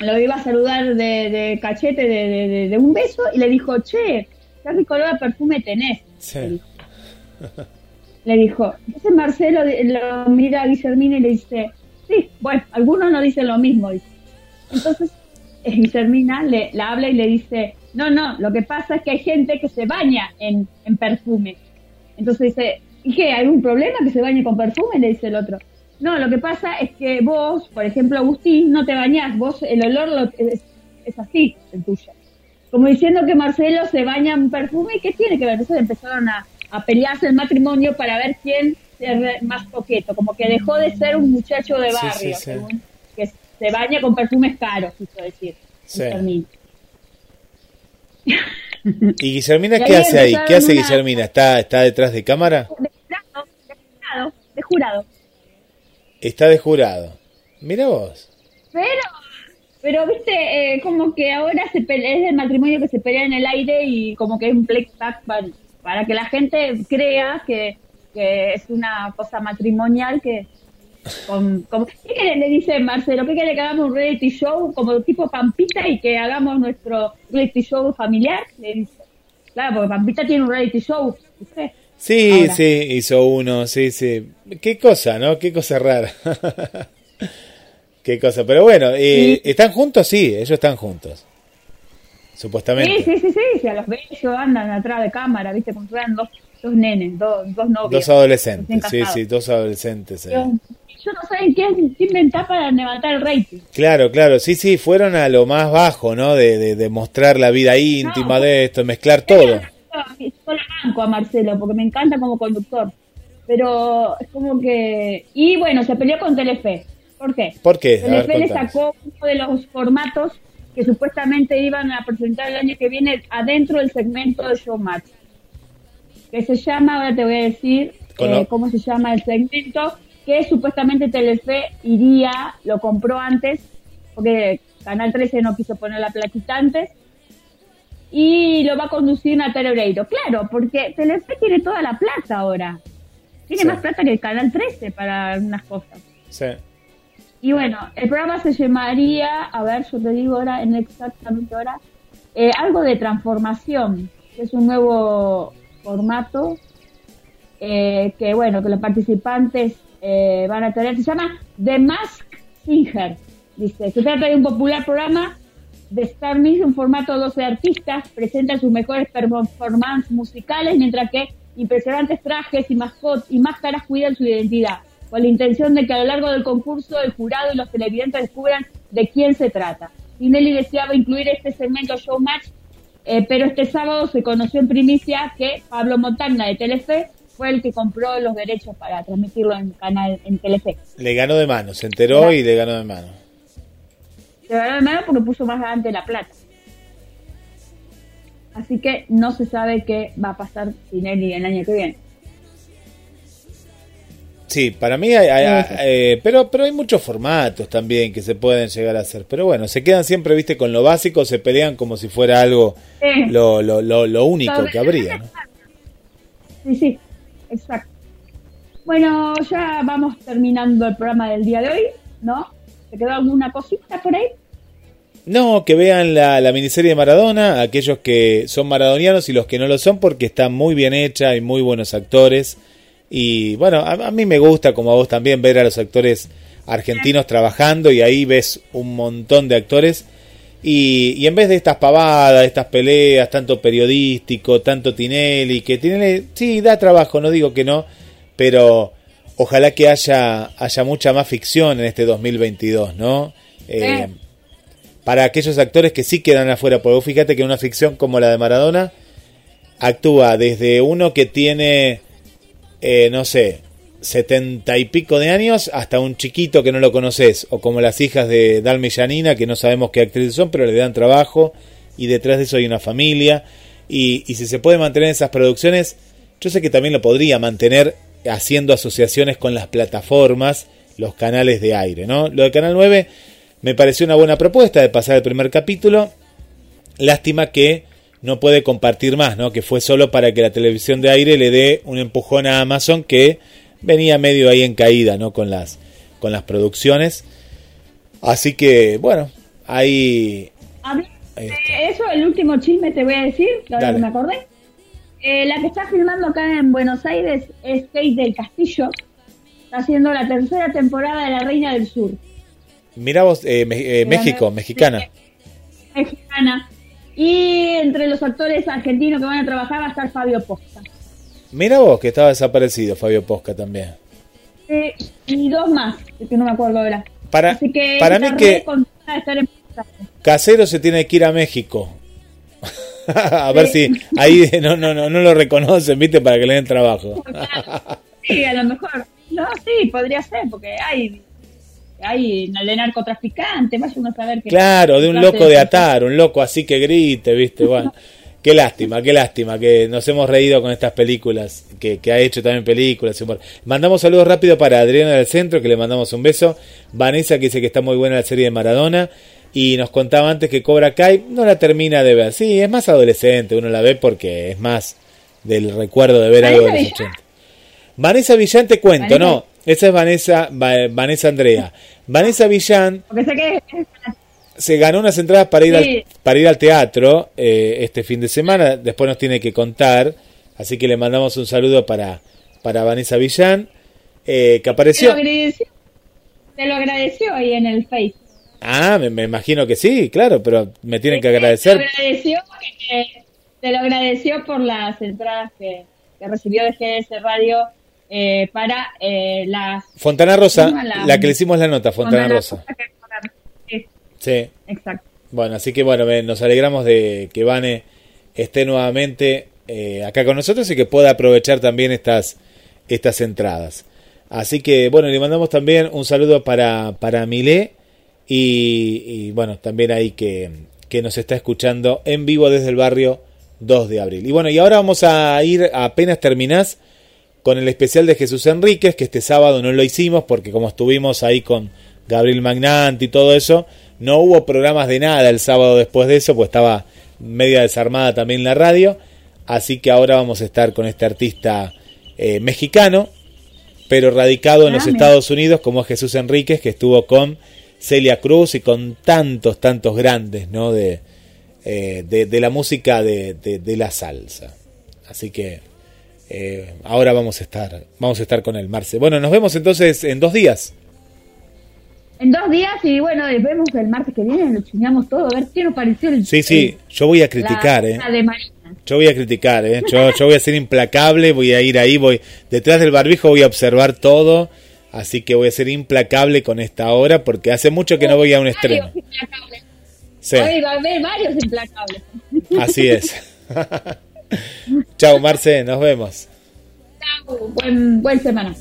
Lo iba a saludar de, de cachete, de, de- de- de un beso, y le dijo, che, qué rico olor a perfume tenés. Sí. Le dijo. Entonces Marcelo lo mira a Guillermina y le dice, sí, bueno, algunos no dicen lo mismo. dice. Entonces eh, Guillermina le, la habla y le dice, no, no, lo que pasa es que hay gente que se baña en, en perfume. Entonces dice, ¿y qué? ¿Hay un problema que se bañe con perfume? Le dice el otro. No, lo que pasa es que vos, por ejemplo, Agustín, no te bañás, vos el olor lo- es, es así, el tuyo. Como diciendo que Marcelo se baña en perfume, ¿y qué tiene que ver? Entonces empezaron a, a pelearse el matrimonio para ver quién es más coqueto, como que dejó de ser un muchacho de barrio, sí, sí. según- que se baña con perfumes caros, quiso decir. ¿Y Guillermina qué hace ahí? ¿Qué hace Guillermina? ¿Está, ¿Está detrás de cámara? De jurado, de jurado, de jurado. Está de jurado. Mira vos. Pero, pero viste, eh, como que ahora se pelea, es el matrimonio que se pelea en el aire y como que hay un playback para, para que la gente crea que, que es una cosa matrimonial que... Con, como- ¿Qué? Le dice Marcelo, ¿qué quiere que hagamos un reality show como tipo Pampita y que hagamos nuestro reality show familiar? Le dice. Claro, porque Pampita tiene un reality show. Sí, Ahora. sí, hizo uno, sí, sí. Qué cosa, ¿no? Qué cosa rara. Qué cosa. Pero bueno, eh, ¿están juntos? Sí, ellos están juntos. Supuestamente. Sí, sí, sí, sí, a los bellos andan atrás de cámara, ¿viste? Como dos, dos nenes, dos, dos novios. Dos adolescentes, sí, sí, dos adolescentes. eh. Yo, yo no sé qué, inventar para levantar el rating. Claro, claro, sí, sí, fueron a lo más bajo, ¿no? De, de, de mostrar la vida íntima No. de esto, mezclar todo. Yo banco a Marcelo porque me encanta como conductor. Pero es como que. Y bueno, se peleó con Telefe. ¿Por qué? ¿Por qué? A ver, Telefe le sacó uno de los formatos que supuestamente iban a presentar el año que viene adentro del segmento de Showmatch. Que se llama, ahora te voy a decir eh, cómo se llama el segmento, que supuestamente Telefe iría, lo compró antes, porque Canal 13 no quiso poner la platita antes, y lo va a conducir Natalia Oreiro. Claro, porque Telefe tiene toda la plata ahora. Tiene Sí. más plata que el Canal 13 para algunas cosas. Sí. Y bueno, el programa se llamaría, a ver, yo te digo ahora, en exactamente ahora, eh, algo de transformación, que es un nuevo formato eh, que, bueno, que los participantes eh, van a tener, se llama The Mask Singer, dice, se trata de un popular programa de Star Mix, un formato de 12 artistas, presentan sus mejores performances musicales, mientras que impresionantes trajes y, mascot y máscaras cuidan su identidad, con la intención de que a lo largo del concurso el jurado y los televidentes descubran de quién se trata. Tinelli deseaba incluir este segmento Showmatch, eh, pero este sábado se conoció en primicia que Pablo Montagna de Telefe fue el que compró los derechos para transmitirlo en canal en Telefe. Le ganó de mano, se enteró y le ganó de mano. Se ganó de porque puso más adelante la plata. Así que no se sabe qué va a pasar Tinelli el año que viene. Sí, para mí hay, eh, pero pero hay muchos formatos también que se pueden llegar a hacer. Pero bueno, se quedan siempre, viste, con lo básico, se pelean como si fuera algo Sí. lo, lo, lo, lo único Sobre- que habría, ¿no? Sí, sí, exacto. Bueno, ya vamos terminando el programa del día de hoy, ¿no? ¿Te quedó alguna cosita por ahí? No, que vean la, la miniserie de Maradona, aquellos que son maradonianos y los que no lo son, porque está muy bien hecha, hay muy buenos actores. Y bueno, a, a mí me gusta, como a vos también, ver a los actores argentinos trabajando y ahí ves un montón de actores. Y, y en vez de estas pavadas, estas peleas, tanto periodístico, tanto Tinelli, que Tinelli sí da trabajo, no digo que no, pero ojalá que haya, haya mucha más ficción en este 2022, ¿no? Eh, Sí. Para aquellos actores que sí quedan afuera, porque vos fíjate que una ficción como la de Maradona actúa desde uno que tiene, eh, no sé, setenta y pico de años hasta un chiquito que no lo conoces, o como las hijas de Dalma y Janina, que no sabemos qué actrices son, pero le dan trabajo y detrás de eso hay una familia. Y, y si se puede mantener esas producciones, yo sé que también lo podría mantener haciendo asociaciones con las plataformas, los canales de aire, ¿no? Lo de Canal 9 me pareció una buena propuesta de pasar el primer capítulo. Lástima que no puede compartir más, ¿no? Que fue solo para que la televisión de aire le dé un empujón a Amazon que venía medio ahí en caída, ¿no? Con las, con las producciones. Así que, bueno, ahí... Ahí está. eso, el último chisme te voy a decir, Dale. que me acordé. Eh, la que está filmando acá en Buenos Aires es Kate del Castillo. Está haciendo la tercera temporada de La Reina del Sur. Mira vos, eh, eh, México, mexicana. Mexicana. Y entre los actores argentinos que van a trabajar va a estar Fabio Posta. Mira vos que estaba desaparecido Fabio Posca también. Eh, y dos más, que no me acuerdo ahora. Para, Así que para mí que estar en. Casero se tiene que ir a México. a ver si ahí no, no, no, no lo reconocen, ¿viste? Para que le den trabajo. Sí, a lo mejor. No, sí, podría ser, porque hay, hay de narcotraficante, vaya uno a saber que... Claro, de un loco de atar, un loco así que grite, ¿viste? Bueno, qué lástima, qué lástima que nos hemos reído con estas películas, que, que ha hecho también películas. humor. Mandamos saludos rápido para Adriana del Centro, que le mandamos un beso. Vanessa, que dice que está muy buena la serie de Maradona. Y nos contaba antes que Cobra Kai no la termina de ver. Sí, es más adolescente, uno la ve porque es más del recuerdo de ver algo de los Vanessa 80. Vanessa Villán te cuento, Vanessa- no, esa es Vanessa, Va- Vanessa Andrea. Vanessa Villán que se ganó unas entradas para ir, Sí. al, para ir al teatro eh, este fin de semana. Después nos tiene que contar. Así que le mandamos un saludo para, para Vanessa Villán, eh, que lo apareció. agradeció, te lo agradeció ahí en el Face. Ah, me, me imagino que sí, claro, pero me tienen que Te agradecer. lo agradeció, eh, te lo agradeció por las entradas que, que recibió de GS Radio eh, para eh, las... Fontana Rosa, la- la que le hicimos la nota, Fontana Rosa. Sí, Sí. exacto. Bueno, así que bueno, nos alegramos de que Vane esté nuevamente eh, acá con nosotros y que pueda aprovechar también estas, estas entradas. Así que bueno, le mandamos también un saludo para, para Milé y, y, bueno, también ahí que, que nos está escuchando en vivo desde el barrio 2 de abril. Y bueno, y ahora vamos a ir, apenas terminás, con el especial de Jesús Enríquez, que este sábado no lo hicimos porque como estuvimos ahí con Gabriel Magnanti y todo eso, no hubo programas de nada el sábado después de eso, pues estaba media desarmada también la radio. Así que ahora vamos a estar con este artista eh, mexicano, pero radicado en Ah, los mira. Estados Unidos, como es Jesús Enríquez, que estuvo con Celia Cruz y con tantos, tantos grandes, ¿no? De, eh, de, de la música de, de- la salsa. Así que eh, ahora vamos a estar, vamos a estar con el Marce. Bueno, nos vemos entonces en dos días. En dos días y bueno, vemos el martes que viene, lo chingamos todo, a ver qué nos pareció el... Sí, sí, yo voy a criticar, la, ¿eh? la de Marina. Yo voy a criticar, ¿eh? Yo, yo voy a ser implacable, voy a ir ahí, voy detrás del barbijo, voy a observar todo, así que voy a ser implacable con esta hora porque hace mucho que no voy a un estreno. Sí, Hoy va a haber varios implacables. así es. Chao, Marce, nos vemos. Chau, buen, buen semana.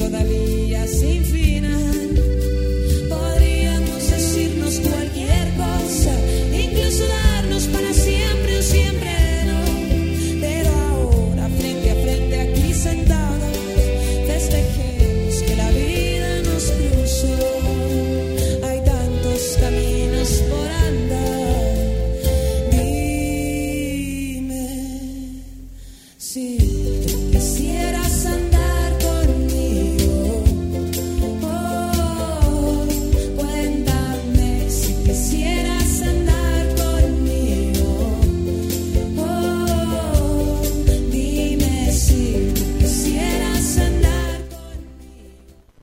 todavía sigue.